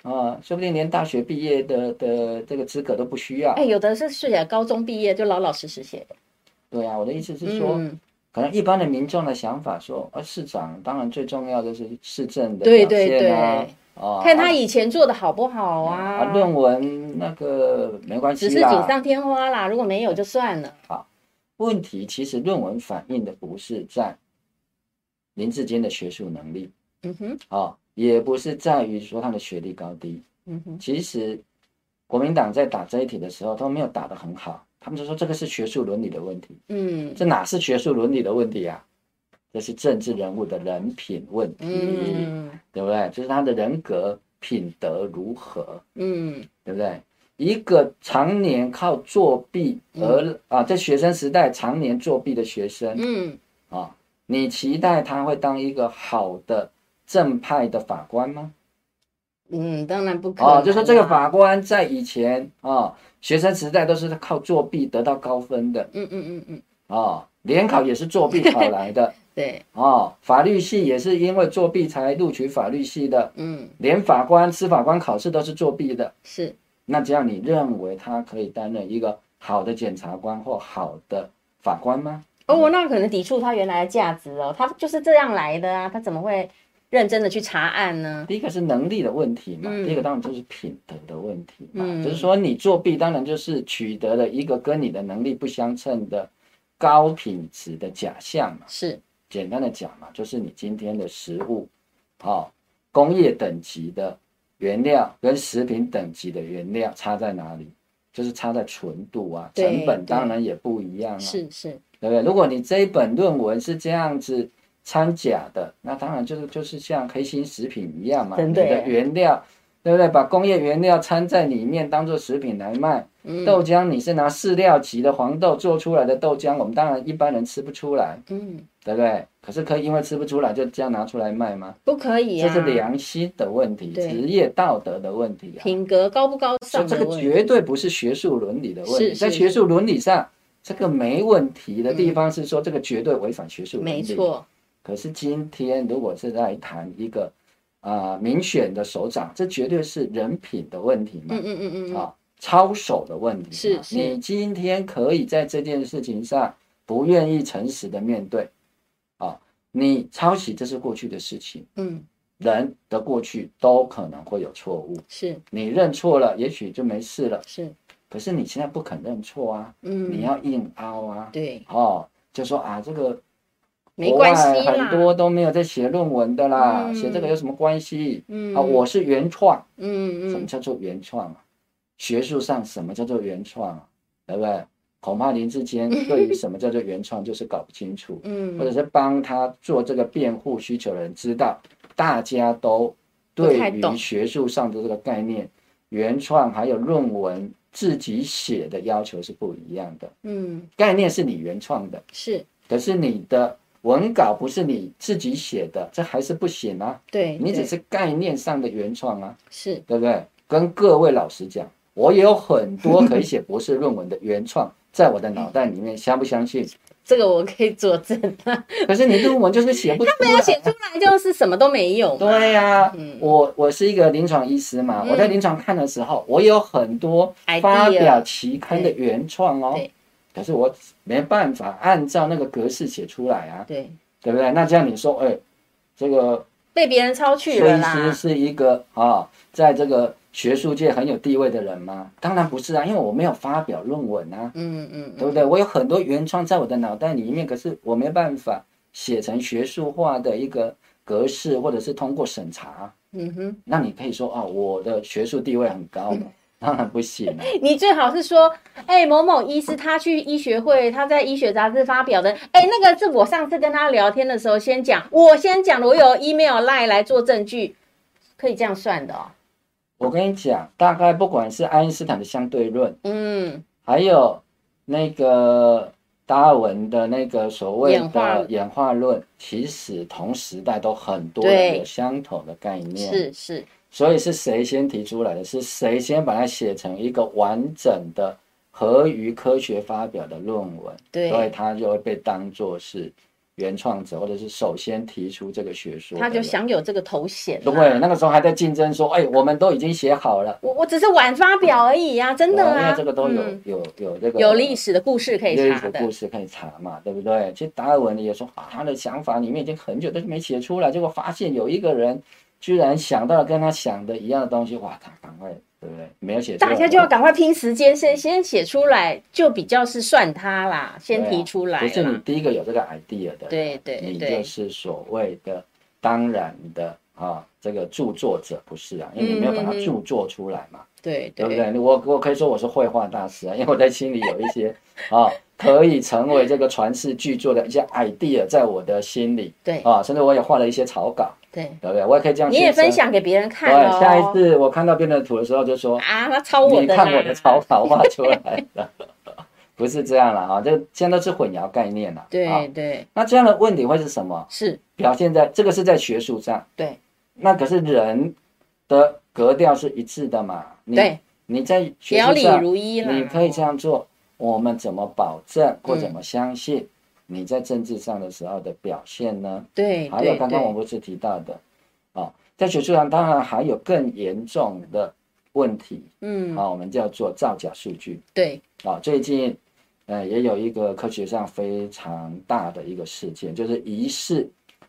啊，说不定连大学毕业的的这个资格都不需要。哎，有的是写高中毕业就老老实实写的。对啊，我的意思是说，嗯、可能一般的民众的想法说，啊，市长当然最重要的是市政的表现啊，对对对啊，看他以前做的好不好啊。啊，论文那个没关系，只是锦上添花啦，如果没有就算了。好，问题其实论文反映的不是在林志坚的学术能力。嗯哼，啊。也不是在于说他的学历高低，嗯哼，其实国民党在打这一题的时候都没有打得很好，他们就说这个是学术伦理的问题，嗯，这哪是学术伦理的问题啊？这是政治人物的人品问题，嗯，对不对？就是他的人格品德如何，嗯，对不对？一个常年靠作弊而、嗯、啊，在学生时代常年作弊的学生，嗯，啊，你期待他会当一个好的？正派的法官吗？嗯，当然不可能。哦，就说这个法官在以前啊、哦，学生时代都是靠作弊得到高分的。嗯嗯嗯嗯。哦，联考也是作弊考来的。对。哦，法律系也是因为作弊才录取法律系的。嗯。连法官、司法官考试都是作弊的。是。那这样你认为他可以担任一个好的检察官或好的法官吗？哦，那可能抵触他原来的价值哦。他就是这样来的啊，他怎么会？认真的去查案呢？第一个是能力的问题嘛，嗯、第一个当然就是品德的问题嘛。嗯、就是说你作弊，当然就是取得了一个跟你的能力不相称的高品质的假象嘛。是，简单的讲嘛，就是你今天的食物，哦，工业等级的原料跟食品等级的原料差在哪里？就是差在纯度啊，成本当然也不一样啊。是是，对不对？如果你这一本论文是这样子。掺假的，那当然就是就是像黑心食品一样嘛，你的原料，对不对？把工业原料掺在里面当做食品来卖。嗯、豆浆你是拿饲料级的黄豆做出来的豆浆，我们当然一般人吃不出来，嗯，对不对？可是可以因为吃不出来就这样拿出来卖吗？不可以啊，这是良心的问题，职业道德的问题啊，品格高不高尚？这个绝对不是学术伦理的问题，在学术伦理上，这个没问题的地方是说这个绝对违反学术伦理，没错。可是今天，如果是在谈一个啊、呃、民选的首长，这绝对是人品的问题嘛？嗯嗯嗯嗯啊，操守的问题。是，是你今天可以在这件事情上不愿意诚实的面对啊，你抄袭这是过去的事情。嗯，人的过去都可能会有错误。是，你认错了，也许就没事了。是，可是你现在不肯认错啊。嗯，你要硬凹啊。对。哦。就说啊，这个没关系很多都没有在写论文的啦，嗯、写这个有什么关系？嗯啊，我是原创。嗯嗯，什么叫做原创啊？学术上什么叫做原创啊？对不对？恐怕林志坚对于什么叫做原创 就是搞不清楚。嗯，或者是帮他做这个辩护需求的人知道，大家都对于学术上的这个概念，原创还有论文自己写的要求是不一样的。嗯，概念是你原创的，是，可是你的文稿不是你自己写的，这还是不行啊。对，你只是概念上的原创啊，是对不对？跟各位老师讲，我也有很多可以写博士论文的原创，在我的脑袋里面，相不相信？这个我可以作证。可是你论文就是写不出来，他没有写出来，就是什么都没有。对呀、啊，嗯、我我是一个临床医师嘛，嗯、我在临床看的时候，我有很多发表期刊的原创哦。对。可是我没办法按照那个格式写出来啊。对。对不对？那这样你说，哎，这个被别人抄去了啦。医师是一个啊、哦，在这个。学术界很有地位的人吗？当然不是啊，因为我没有发表论文啊，嗯嗯，嗯对不对？我有很多原创在我的脑袋里面，可是我没办法写成学术化的一个格式，或者是通过审查，嗯哼。那你可以说啊、哦，我的学术地位很高嘛？当然不行、啊。你最好是说，哎、欸，某某医师他去医学会，他在医学杂志发表的，哎、欸，那个是我上次跟他聊天的时候先讲，我先讲了，我有 email line 来做证据，可以这样算的哦。我跟你讲，大概不管是爱因斯坦的相对论，嗯，还有那个达尔文的那个所谓的演化论，其实同时代都很多人有相同的概念，是是。所以是谁先提出来的？是谁先把它写成一个完整的、合于科学发表的论文？对，所以它就会被当作是。原创者，或者是首先提出这个学说，他就享有这个头衔。对，那个时候还在竞争，说：“哎，我们都已经写好了，我我只是晚发表而已啊，真的啊。”因为这个都有有有这个有历史的故事可以查的，历史的故事可以查嘛，对不对？其实达尔文也说，他的想法里面已经很久都没写出来，结果发现有一个人居然想到了跟他想的一样的东西，哇，他赶快。对不对？没有写，大家就要赶快拼时间，先先写出来，就比较是算他啦，先提出来。不是你第一个有这个 idea 的，对对，你就是所谓的当然的啊，这个著作者不是啊，因为你没有把它著作出来嘛，对对不对？我我可以说我是绘画大师啊，因为我在心里有一些啊，可以成为这个传世巨作的一些 idea 在我的心里，对啊，甚至我也画了一些草稿。对，对不对？我也可以这样。你也分享给别人看哦。对，下一次我看到别人的图的时候，就说啊，他抄我的。你看我的草稿画出来了，不是这样了啊！这现在都是混淆概念了。对对。那这样的问题会是什么？是表现在这个是在学术上。对。那可是人的格调是一致的嘛？对。你在学术上，表里如一了。你可以这样做，我们怎么保证或怎么相信？你在政治上的时候的表现呢？对，还有刚刚我不是提到的，啊，在学术上当然还有更严重的问题，嗯，啊，我们叫做造假数据。对，啊，最近，呃，也有一个科学上非常大的一个事件，就是疑似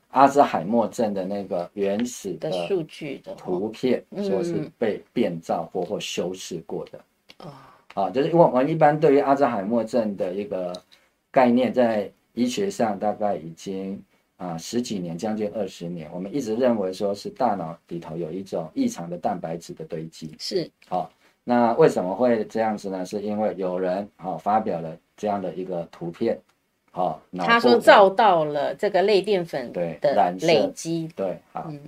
阿兹海默症的那个原始的数据的图片，说是被变造过或修饰过的。啊，就是因为我们一般对于阿兹海默症的一个概念在。医学上大概已经啊十几年，将近二十年，我们一直认为说是大脑里头有一种异常的蛋白质的堆积。是，好、哦，那为什么会这样子呢？是因为有人啊、哦、发表了这样的一个图片，好、哦，他说照到了这个类淀粉对的累积，对，好，嗯、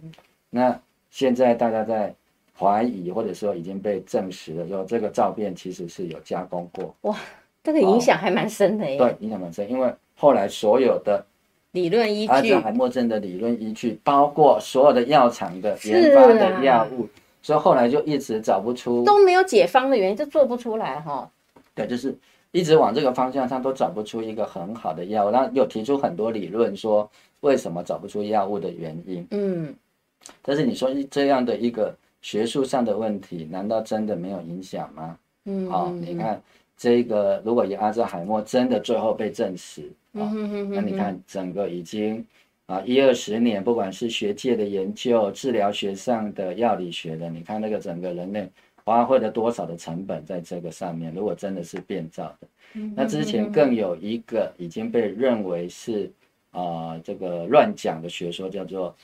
那现在大家在怀疑或者说已经被证实了，说这个照片其实是有加工过。哇，这个影响还蛮深的耶。对，影响蛮深，因为。后来所有的理论依据，阿兹海默症的理论依据，包括所有的药厂的研发的药物，所以后来就一直找不出都没有解方的原因，就做不出来哈。对，就是一直往这个方向上都找不出一个很好的药物，然后又提出很多理论说为什么找不出药物的原因。嗯，但是你说这样的一个学术上的问题，难道真的没有影响吗？嗯，好，你看这个，如果以阿兹海默真的最后被证实。哦、那你看，整个已经啊一二十年，不管是学界的研究、治疗学上的、药理学的，你看那个整个人类花费了多少的成本在这个上面？如果真的是变造的，那之前更有一个已经被认为是啊、呃、这个乱讲的学说，叫做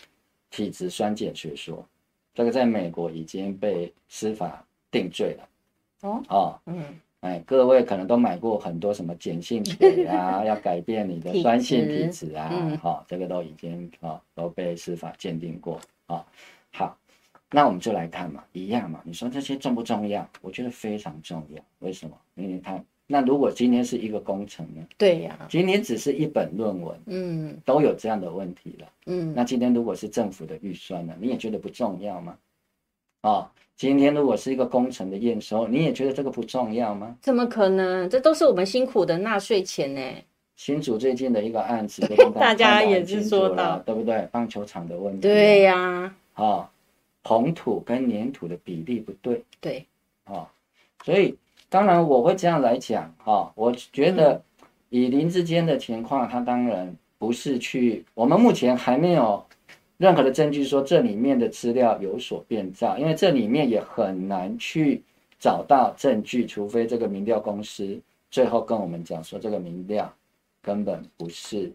体质酸碱学说，这个在美国已经被司法定罪了。哦，哦嗯，哎，各位可能都买过很多什么碱性 水啊，要改变你的酸性体质啊，好、这个都已经啊、哦、都被司法鉴定过啊、哦。好。那我们就来看嘛，一样嘛。你说这些重不重要？我觉得非常重要。为什么？因为你看，那如果今天是一个工程呢？对呀、啊。今天只是一本论文，嗯，都有这样的问题了，嗯。那今天如果是政府的预算呢？你也觉得不重要吗？哦，今天如果是一个工程的验收，你也觉得这个不重要吗？怎么可能？这都是我们辛苦的纳税钱呢。新主最近的一个案子，大家也是说到，对不对？棒球场的问题。对呀、啊。哦红土跟粘土的比例不对，对，哦，所以当然我会这样来讲，啊、哦，我觉得以林之间的情况，他当然不是去，我们目前还没有任何的证据说这里面的资料有所变造，因为这里面也很难去找到证据，除非这个民调公司最后跟我们讲说这个民调根本不是。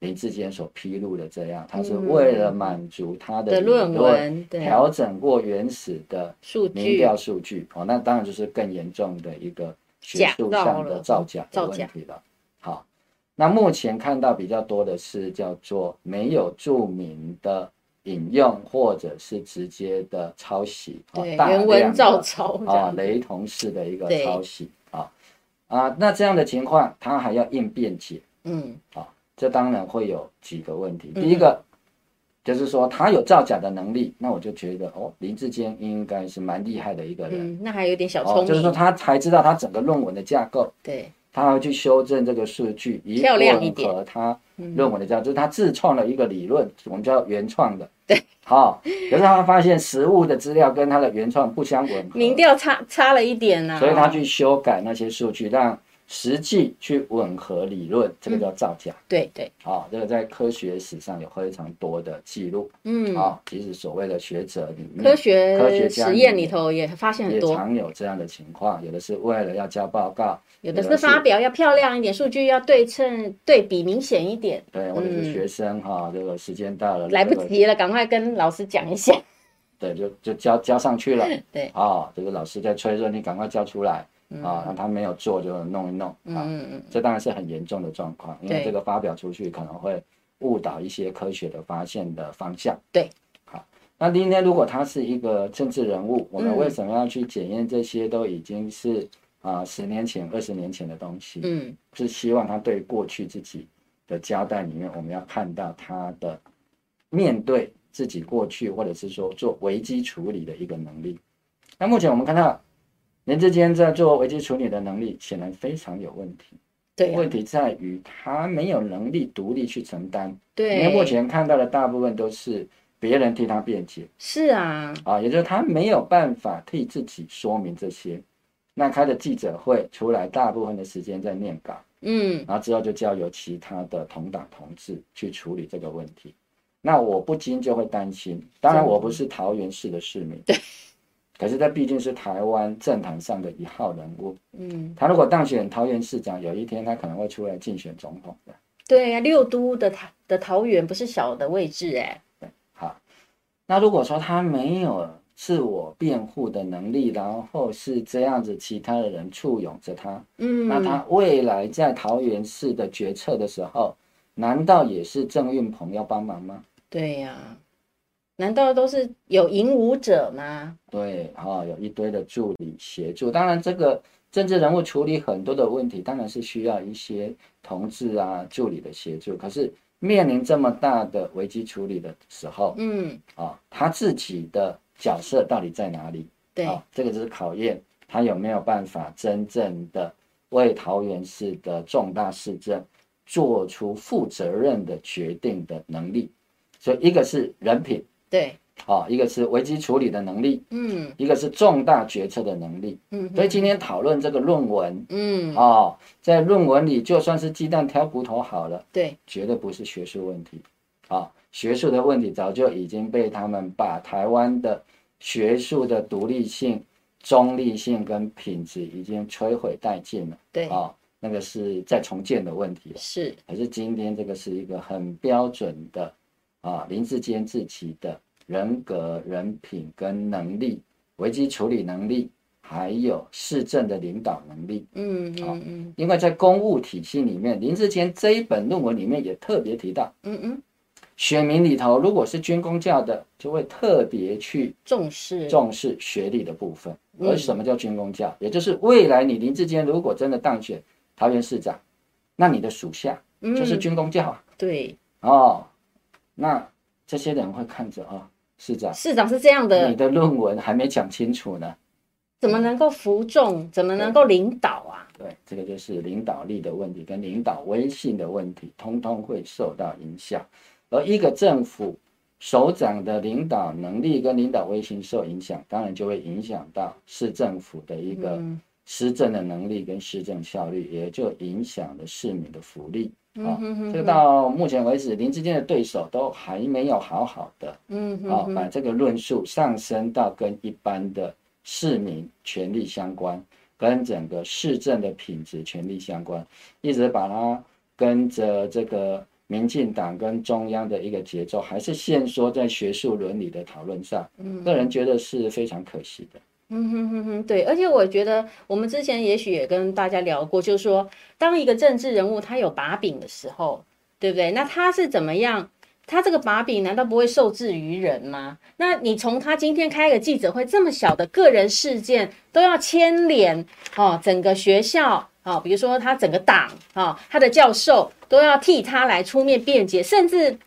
林志坚所披露的这样，他是为了满足他的论文，调整过原始的民调数据哦，那当然就是更严重的一个学术上的造假的问题了。好，那目前看到比较多的是叫做没有注明的引用，或者是直接的抄袭，对，原文照抄啊，雷同式的一个抄袭啊啊，那这样的情况，他还要硬辩解，嗯，啊。这当然会有几个问题。第一个、嗯、就是说他有造假的能力，那我就觉得哦，林志坚应该是蛮厉害的一个人。嗯、那还有点小聪明、哦，就是说他才知道他整个论文的架构。对，他要去修正这个数据，以吻合他论文的架构。就是他自创了一个理论，我们叫原创的。对，好、哦，可是他发现实物的资料跟他的原创不相吻合，民调差差了一点呢、啊，所以他去修改那些数据，让。实际去吻合理论，这个叫造假。嗯、对对，好、哦，这个在科学史上有非常多的记录。嗯，啊、哦，其实所谓的学者里面，科学科学实验里头也发现很多，也常有这样的情况。有的是为了要交报告，有的是发表要漂亮一点，数据要对称对比明显一点。对，或者是学生哈、这个时间到了，来不及了，赶快跟老师讲一下。对，就就交交上去了。对，啊、哦，这个老师在催说你赶快交出来。啊，那他没有做就弄一弄啊，这当然是很严重的状况，因为这个发表出去可能会误导一些科学的发现的方向。对，好，那今天如果他是一个政治人物，我们为什么要去检验这些？都已经是啊十年前、二十年前的东西。嗯，是希望他对过去自己的交代里面，我们要看到他的面对自己过去，或者是说做危机处理的一个能力。那目前我们看到。林智坚在做危机处理的能力显然非常有问题。对、啊，问题在于他没有能力独立去承担。对，因为目前看到的大部分都是别人替他辩解。是啊，啊，也就是他没有办法替自己说明这些。那开的记者会出来，大部分的时间在念稿。嗯，然后之后就交由其他的同党同志去处理这个问题。那我不禁就会担心，当然我不是桃园市的市民。对。可是他毕竟是台湾政坛上的一号人物，嗯，他如果当选桃园市长，有一天他可能会出来竞选总统的。对呀、啊，六都的桃的桃园不是小的位置哎。对，好，那如果说他没有自我辩护的能力，然后是这样子，其他的人簇拥着他，嗯，那他未来在桃园市的决策的时候，难道也是郑运鹏要帮忙吗？对呀、啊。难道都是有引武者吗？对，哈、哦，有一堆的助理协助。当然，这个政治人物处理很多的问题，当然是需要一些同志啊、助理的协助。可是面临这么大的危机处理的时候，嗯，啊、哦，他自己的角色到底在哪里？对，哦、这个就是考验他有没有办法真正的为桃园市的重大事政做出负责任的决定的能力。所以，一个是人品。对，好、哦，一个是危机处理的能力，嗯，一个是重大决策的能力，嗯，所以今天讨论这个论文，嗯，哦，在论文里就算是鸡蛋挑骨头好了，对，绝对不是学术问题，啊、哦，学术的问题早就已经被他们把台湾的学术的独立性中立性跟品质已经摧毁殆尽了。对，啊，那个是在重建的问题了。是，可是今天这个是一个很标准的啊，林志坚自己的人格、人品跟能力，危机处理能力，还有市政的领导能力。嗯嗯嗯。因为在公务体系里面，林志坚这一本论文里面也特别提到。嗯嗯。选民里头，如果是军工教的，就会特别去重视重视学历的部分。而什么叫军工教？也就是未来你林志坚如果真的当选桃园市长，那你的属下就是军工教啊。对哦，那这些人会看着啊，市长，市长是这样的，你的论文还没讲清楚呢，怎么能够服众？怎么能够领导啊？对，这个就是领导力的问题跟领导威信的问题，通通会受到影响。而一个政府首长的领导能力跟领导威信受影响，当然就会影响到市政府的一个施政的能力跟施政效率，也就影响了市民的福利啊。这个到目前为止，林志坚的对手都还没有好好的，嗯，啊，把这个论述上升到跟一般的市民权利相关，跟整个市政的品质权利相关，一直把它跟着这个。民进党跟中央的一个节奏，还是限缩在学术伦理的讨论上，嗯，个人觉得是非常可惜的。嗯哼哼哼，对，而且我觉得我们之前也许也跟大家聊过，就是说，当一个政治人物他有把柄的时候，对不对？那他是怎么样？他这个把柄难道不会受制于人吗？那你从他今天开个记者会，这么小的个人事件都要牵连哦，整个学校。啊、哦，比如说他整个党啊、哦，他的教授都要替他来出面辩解，甚至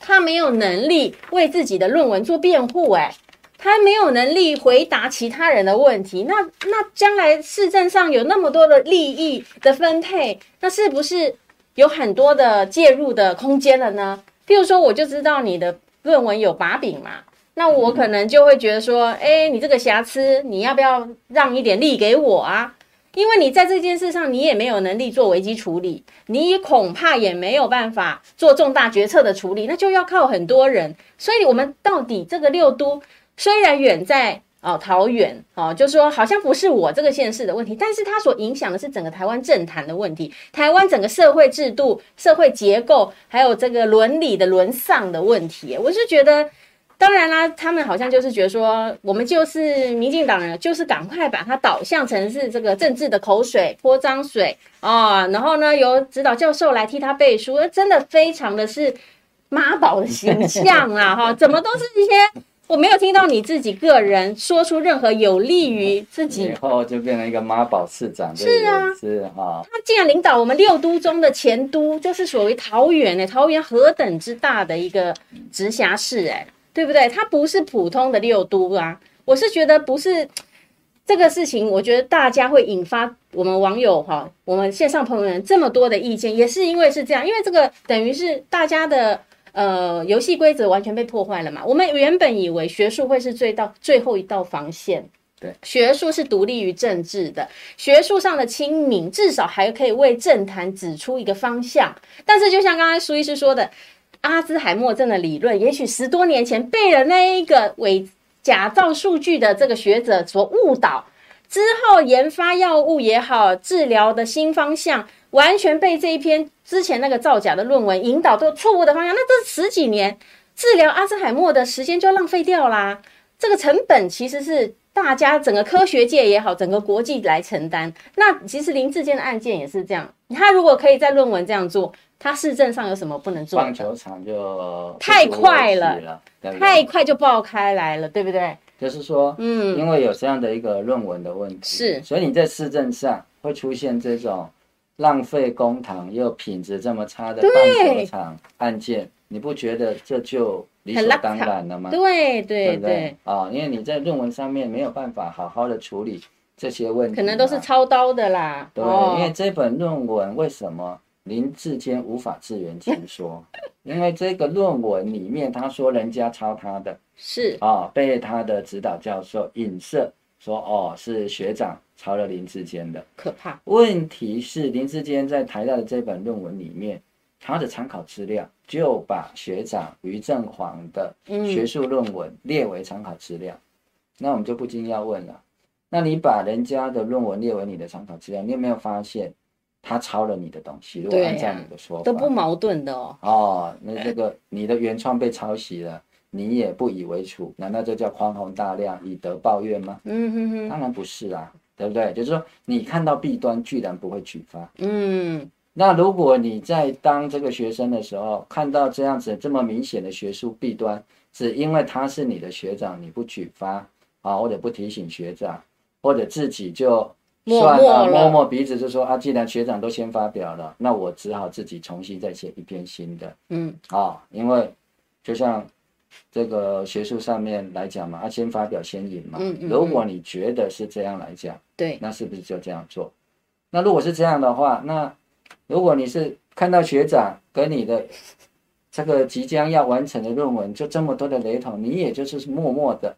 他没有能力为自己的论文做辩护，哎，他没有能力回答其他人的问题。那那将来市政上有那么多的利益的分配，那是不是有很多的介入的空间了呢？譬如说，我就知道你的论文有把柄嘛，那我可能就会觉得说，哎，你这个瑕疵，你要不要让一点利给我啊？因为你在这件事上，你也没有能力做危机处理，你恐怕也没有办法做重大决策的处理，那就要靠很多人。所以，我们到底这个六都虽然远在哦桃园哦，就说好像不是我这个县市的问题，但是它所影响的是整个台湾政坛的问题，台湾整个社会制度、社会结构，还有这个伦理的沦丧的问题。我是觉得。当然啦，他们好像就是觉得说，我们就是民进党人，就是赶快把它导向成是这个政治的口水泼脏水啊，然后呢，由指导教授来替他背书，真的非常的是妈宝的形象啊，哈，怎么都是一些我没有听到你自己个人说出任何有利于自己，以后就变成一个妈宝市长，是啊，是哈，他竟然领导我们六都中的前都，就是所谓桃园呢，桃园何等之大的一个直辖市哎。对不对？它不是普通的六都啊！我是觉得不是这个事情，我觉得大家会引发我们网友哈，我们线上朋友们这么多的意见，也是因为是这样，因为这个等于是大家的呃游戏规则完全被破坏了嘛。我们原本以为学术会是最到最后一道防线，对，学术是独立于政治的，学术上的亲民至少还可以为政坛指出一个方向。但是就像刚才苏医师说的。阿兹海默症的理论，也许十多年前被了那一个伪假造数据的这个学者所误导，之后研发药物也好，治疗的新方向，完全被这一篇之前那个造假的论文引导到错误的方向。那这十几年治疗阿兹海默的时间就浪费掉啦。这个成本其实是大家整个科学界也好，整个国际来承担。那其实林志坚的案件也是这样，他如果可以在论文这样做。他市政上有什么不能做？棒球场就太快了，了太快就爆开来了，对不对？就是说，嗯，因为有这样的一个论文的问题，是，所以你在市政上会出现这种浪费公堂又品质这么差的棒球场案件，你不觉得这就理所当然了吗？对对对，啊，因为你在论文上面没有办法好好的处理这些问题，可能都是操刀的啦。对，因为这本论文为什么？林志坚无法自圆其说，因为这个论文里面他说人家抄他的，是啊、哦，被他的指导教授影射说哦是学长抄了林志坚的，可怕。问题是林志坚在台大的这本论文里面，他的参考资料就把学长于正煌的学术论文列为参考资料，嗯、那我们就不禁要问了。那你把人家的论文列为你的参考资料，你有没有发现他抄了你的东西？如果按照你的说法，都不矛盾的哦。哦，那这个你的原创被抄袭了，你也不以为耻，难道这叫宽宏大量，以德报怨吗？嗯哼哼，当然不是啊，对不对？就是说，你看到弊端，居然不会举发。嗯，那如果你在当这个学生的时候，看到这样子这么明显的学术弊端，只因为他是你的学长，你不举发啊，或者不提醒学长。或者自己就算了，摸摸鼻子就说啊，既然学长都先发表了，那我只好自己重新再写一篇新的。嗯，啊，因为就像这个学术上面来讲嘛，啊，先发表先赢嘛。嗯，如果你觉得是这样来讲，对，那是不是就这样做？那如果是这样的话，那如果你是看到学长跟你的这个即将要完成的论文就这么多的雷同，你也就是默默的。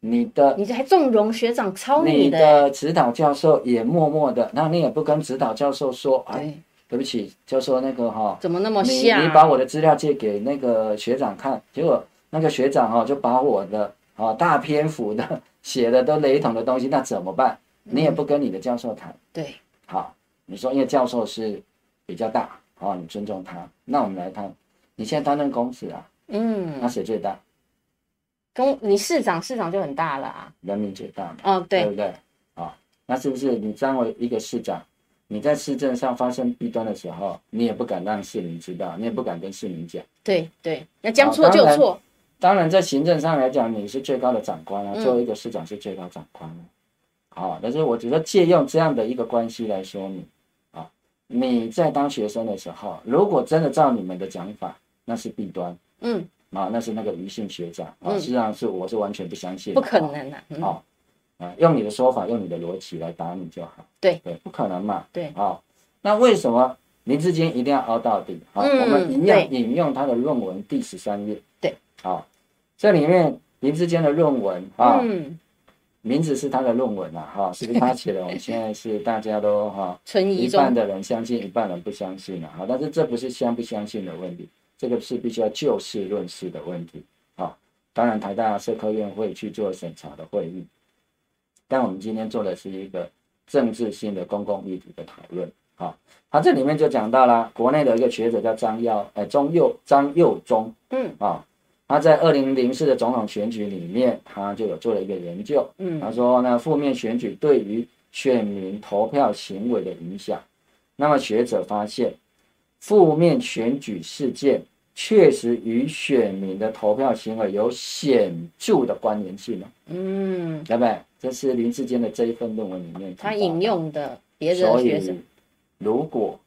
你的，你还纵容学长抄你的，你的指导教授也默默的，那你也不跟指导教授说，哎，对，对不起，教授那个哈，怎么那么像？你你把我的资料借给那个学长看，结果那个学长哈就把我的啊大篇幅的 写的都雷同的东西，那怎么办？你也不跟你的教授谈，对，好，你说因为教授是比较大，啊，你尊重他，那我们来看，你现在担任公职啊，嗯，那谁最大？公，你市长，市长就很大了啊，人民最大嘛，哦，对，对不对？啊、哦，那是不是你身为一个市长，你在市政上发生弊端的时候，你也不敢让市民知道，你也不敢跟市民讲，对对，那将错就错、哦。当然，在行政上来讲，你是最高的长官啊，作为一个市长是最高长官啊。好、嗯哦，但是我觉得借用这样的一个关系来说明啊、哦，你在当学生的时候，如果真的照你们的讲法，那是弊端，嗯。啊，那是那个余姓学长啊，实际上是我是完全不相信，不可能的。好，啊，用你的说法，用你的逻辑来打你就好。对对，不可能嘛。对啊，那为什么林志坚一定要凹到底？好，我们一样引用他的论文第十三页。对，啊，这里面林志坚的论文啊，名字是他的论文啊，哈，是不是他写的？我们现在是大家都哈，一半的人相信，一半人不相信了。哈，但是这不是相不相信的问题。这个是必须要就事论事的问题，好，当然台大社科院会去做审查的会议，但我们今天做的是一个政治性的公共议题的讨论，好，他这里面就讲到了国内的一个学者叫张耀，呃，中佑张佑忠，嗯，啊，他在二零零四的总统选举里面，他就有做了一个研究，嗯，他说呢，负面选举对于选民投票行为的影响，那么学者发现，负面选举事件。确实与选民的投票行为有显著的关联性了。嗯，对不对？这是林志坚的这一份论文里面他引用的别的学生。所以，如果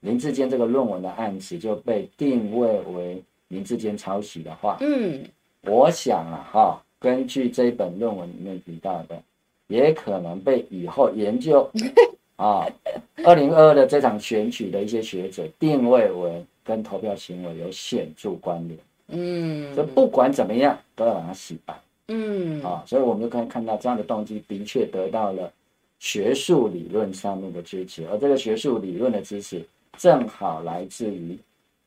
林志坚这个论文的案子就被定位为林志坚抄袭的话，嗯，我想啊，哈，根据这一本论文里面提到的，也可能被以后研究 啊，二零二二的这场选举的一些学者定位为。跟投票行为有显著关联，嗯，所以不管怎么样，都要把它洗白，嗯，啊，所以我们就可以看到这样的动机的确得到了学术理论上面的支持，而这个学术理论的支持正好来自于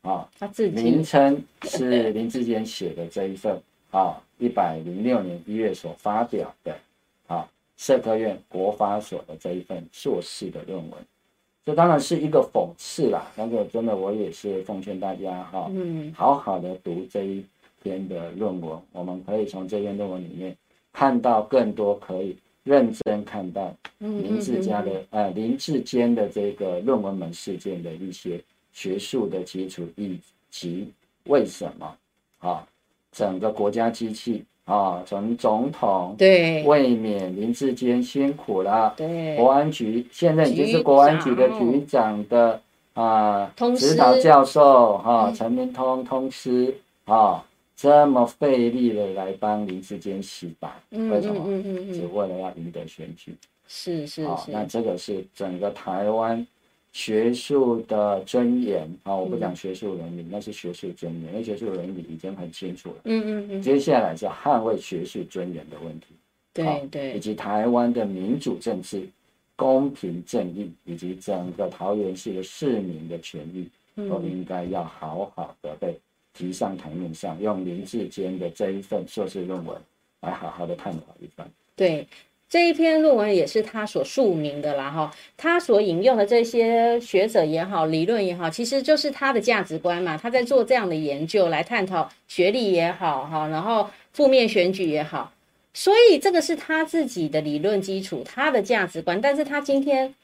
啊，他自己。名称是林志坚写的这一份啊，一百零六年一月所发表的啊，社科院国发所的这一份硕士的论文。这当然是一个讽刺啦，但是真的我也是奉劝大家哈，嗯，好好的读这一篇的论文，我们可以从这篇论文里面看到更多可以认真看待林志家的呃林志坚的这个论文门事件的一些学术的基础，以及为什么啊整个国家机器。啊，从总统对。卫冕林志坚辛苦了，对。国安局现在已经是国安局的局长的啊，指导教授哈陈明通通师啊，这么费力的来帮林志坚洗白，嗯、为什么？嗯嗯嗯、只为了要赢得选举，是是是、啊，那这个是整个台湾。学术的尊严啊，我不讲学术伦理，那是学术尊严，因为学术伦理已经很清楚了。嗯嗯嗯。接下来是捍卫学术尊严的问题，对对，以及台湾的民主政治、公平正义，以及整个桃园市的市民的权益，都应该要好好的被提上台面上，用林志坚的这一份硕士论文来好好的探讨一番。对。这一篇论文也是他所署名的啦，哈，他所引用的这些学者也好，理论也好，其实就是他的价值观嘛。他在做这样的研究来探讨学历也好，哈，然后负面选举也好，所以这个是他自己的理论基础，他的价值观。但是他今天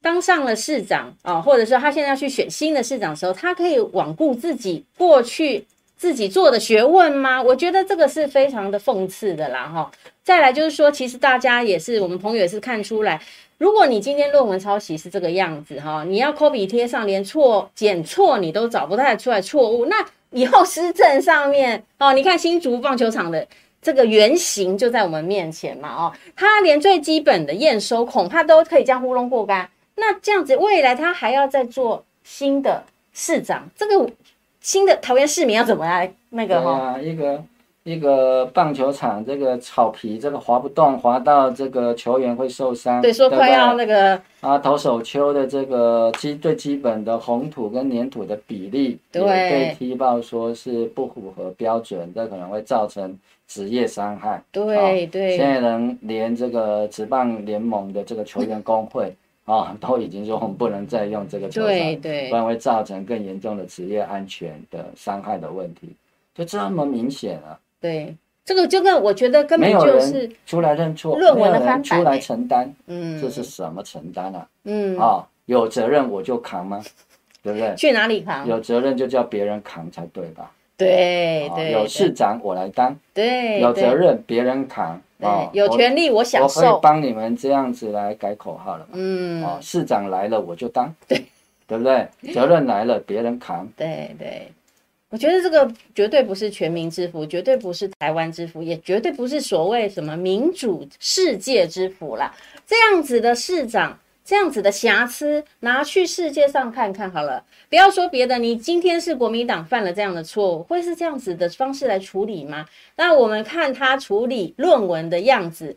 当上了市长啊，或者说他现在要去选新的市长的时候，他可以罔顾自己过去自己做的学问吗？我觉得这个是非常的讽刺的啦，哈。再来就是说，其实大家也是，我们朋友也是看出来，如果你今天论文抄袭是这个样子哈，你要 copy 贴上，连错检错你都找不太出来错误，那以后施政上面哦，你看新竹棒球场的这个原型就在我们面前嘛，哦，他连最基本的验收恐怕都可以这样糊弄过关，那这样子未来他还要再做新的市长，这个。新的桃园市民要怎么来那个哈、啊？一个一个棒球场，这个草皮这个滑不动，滑到这个球员会受伤。对，说快要那个啊，投手丘的这个基最基本的红土跟粘土的比例，对，被踢爆说是不符合标准，这可能会造成职业伤害。对、哦、对，现在能连这个职棒联盟的这个球员工会。啊、哦，都已经说我们不能再用这个球场，对对，不然会造成更严重的职业安全的伤害的问题，就这么明显啊。对，这个就跟我觉得根本就是出来认错，论文的翻版，出来承担，嗯，这是什么承担啊？嗯，啊、哦，有责任我就扛吗？对不对？去哪里扛？有责任就叫别人扛才对吧？对对，有市长我来当，对，有责任别人扛。哦，有权利我享受，我可以帮你们这样子来改口号了嘛？嗯，哦，市长来了我就当，对，对不对？责任来了别人扛，对对。我觉得这个绝对不是全民之福，绝对不是台湾之福，也绝对不是所谓什么民主世界之福啦。这样子的市长。这样子的瑕疵拿去世界上看看好了，不要说别的。你今天是国民党犯了这样的错误，会是这样子的方式来处理吗？那我们看他处理论文的样子，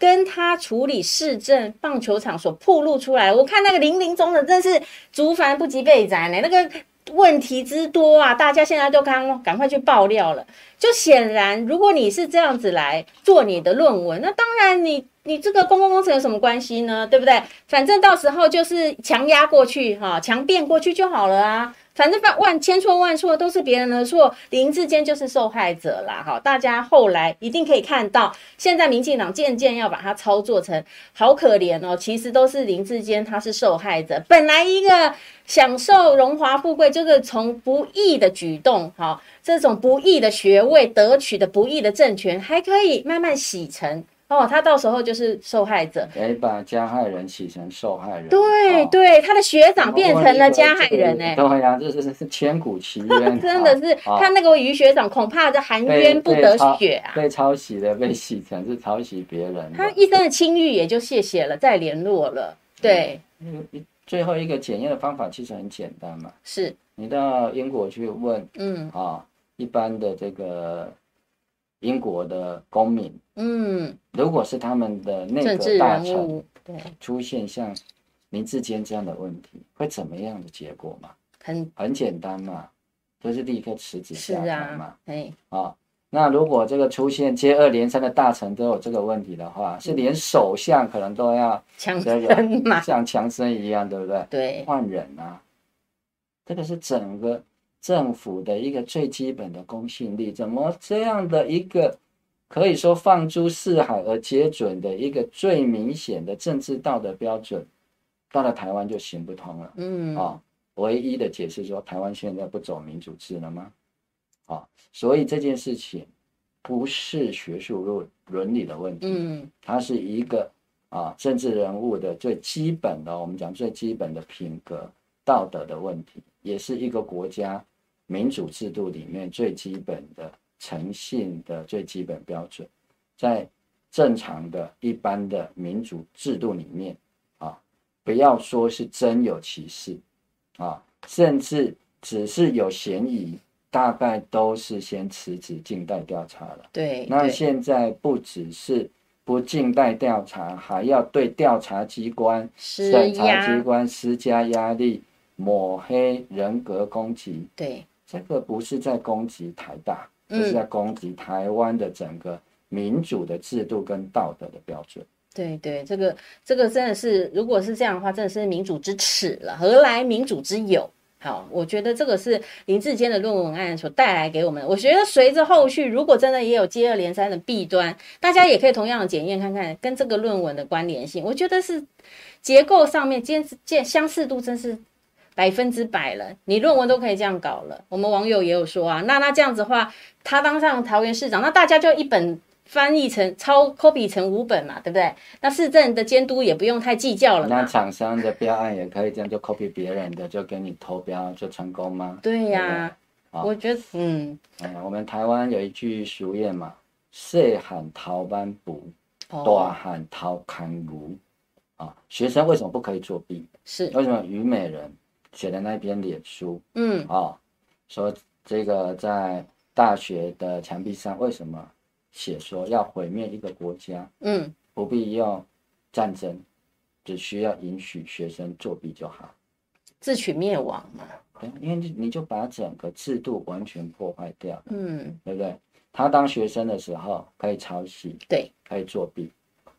跟他处理市政棒球场所暴露出来，我看那个林林总总，真是竹繁不及备载呢。那个问题之多啊，大家现在都赶赶快去爆料了。就显然，如果你是这样子来做你的论文，那当然你。你这个公共工程有什么关系呢？对不对？反正到时候就是强压过去，哈，强辩过去就好了啊。反正万千错万错都是别人的错，林志坚就是受害者啦，哈。大家后来一定可以看到，现在民进党渐渐要把它操作成好可怜哦。其实都是林志坚他是受害者，本来一个享受荣华富贵，就是从不义的举动，哈，这种不义的学位得取的不义的政权，还可以慢慢洗成。哦，他到时候就是受害者，得把加害人洗成受害人。对、哦、对，他的学长变成了加害人哎。对呀，这是是千古奇冤。真的是，他、哦、那个于学长恐怕这含冤不得雪啊。被抄袭的被洗成是抄袭别人。他一生的清誉也就谢谢了，再联络了。对，最后一个检验的方法其实很简单嘛，是你到英国去问，嗯啊、哦，一般的这个。英国的公民，嗯，如果是他们的内阁大臣，对，出现像林志坚这样的问题，会怎么样的结果嘛？很很简单嘛，就是立刻辞职下台嘛。哎，啊、哦，那如果这个出现接二连三的大臣都有这个问题的话，嗯、是连首相可能都要强生嘛，像强生一样，对不对？对，换人啊，这个是整个。政府的一个最基本的公信力，怎么这样的一个可以说放诸四海而皆准的一个最明显的政治道德标准，到了台湾就行不通了。嗯，啊，唯一的解释说台湾现在不走民主制了吗？啊，所以这件事情不是学术论伦理的问题，嗯，它是一个啊政治人物的最基本的，我们讲最基本的品格道德的问题，也是一个国家。民主制度里面最基本的诚信的最基本标准，在正常的一般的民主制度里面啊，不要说是真有其事啊，甚至只是有嫌疑，大概都是先辞职静待调查了。对，那现在不只是不静待调查，还要对调查机关、审查机关施加压力，抹黑、人格攻击。对。这个不是在攻击台大，这是在攻击台湾的整个民主的制度跟道德的标准。对对，这个这个真的是，如果是这样的话，真的是民主之耻了，何来民主之有？好，我觉得这个是林志坚的论文案所带来给我们。我觉得随着后续，如果真的也有接二连三的弊端，大家也可以同样的检验看看跟这个论文的关联性。我觉得是结构上面坚坚相似度真是百分之百了。你论文都可以这样搞了，我们网友也有说啊，那那这样子的话，他当上桃园市长，那大家就一本。翻译成抄 copy 成五本嘛，对不对？那市政的监督也不用太计较了。那厂商的标案也可以这样，就 copy 别人的，就给你投标就成功吗？对呀、啊，我觉得，嗯，嗯，我们台湾有一句俗谚嘛，“细汉偷挽匏，大汉偷牵牛”。啊，学生为什么不可以作弊？是为什么？虞美人写的那篇脸书，嗯，哦，说这个在大学的墙壁上为什么？写说要毁灭一个国家，嗯，不必用战争，只需要允许学生作弊就好，自取灭亡嘛。对，因为你你就把整个制度完全破坏掉了，嗯，对不对？他当学生的时候可以抄袭，对，可以作弊，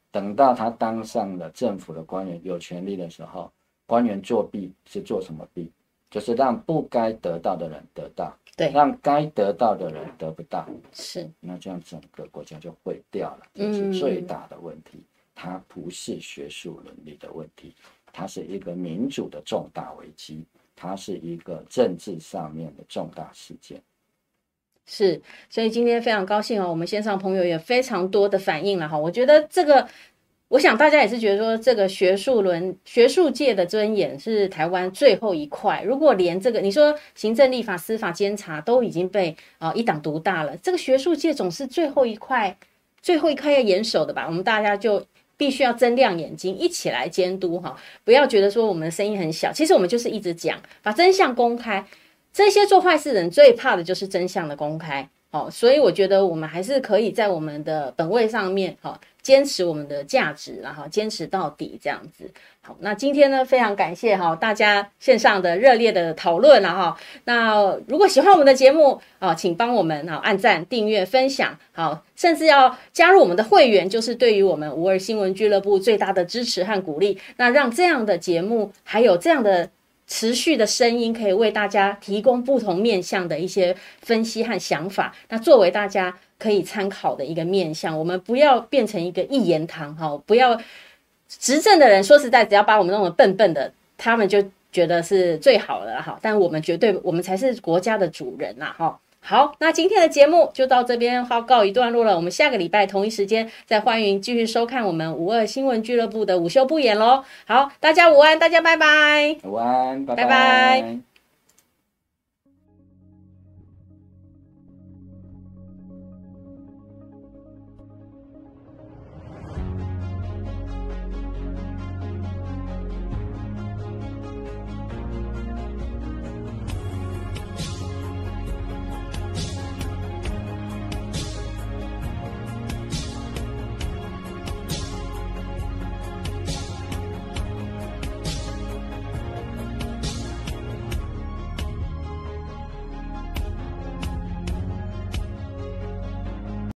等到他当上了政府的官员，有权利的时候，官员作弊是做什么弊？就是让不该得到的人得到。对，让该得到的人得不到，是，那这样整个国家就毁掉了，这是最大的问题。嗯、它不是学术伦理的问题，它是一个民主的重大危机，它是一个政治上面的重大事件。是，所以今天非常高兴哦，我们线上朋友也非常多的反应了哈，我觉得这个。我想大家也是觉得说，这个学术伦、学术界的尊严是台湾最后一块。如果连这个你说行政、立法、司法、监察都已经被啊一党独大了，这个学术界总是最后一块、最后一块要严守的吧？我们大家就必须要睁亮眼睛，一起来监督哈！不要觉得说我们的声音很小，其实我们就是一直讲，把真相公开。这些做坏事的人最怕的就是真相的公开。好，所以我觉得我们还是可以在我们的本位上面，好。坚持我们的价值，然后坚持到底，这样子。好，那今天呢，非常感谢哈大家线上的热烈的讨论了哈。那如果喜欢我们的节目啊，请帮我们哈按赞、订阅、分享，好，甚至要加入我们的会员，就是对于我们无二新闻俱乐部最大的支持和鼓励。那让这样的节目还有这样的。持续的声音可以为大家提供不同面向的一些分析和想法，那作为大家可以参考的一个面向，我们不要变成一个一言堂哈，不要执政的人说实在，只要把我们弄得笨笨的，他们就觉得是最好的哈，但我们绝对，我们才是国家的主人呐哈。好，那今天的节目就到这边好告一段落了。我们下个礼拜同一时间再欢迎继续收看我们五二新闻俱乐部的午休不演喽。好，大家午安，大家拜拜。午安，拜拜。拜拜。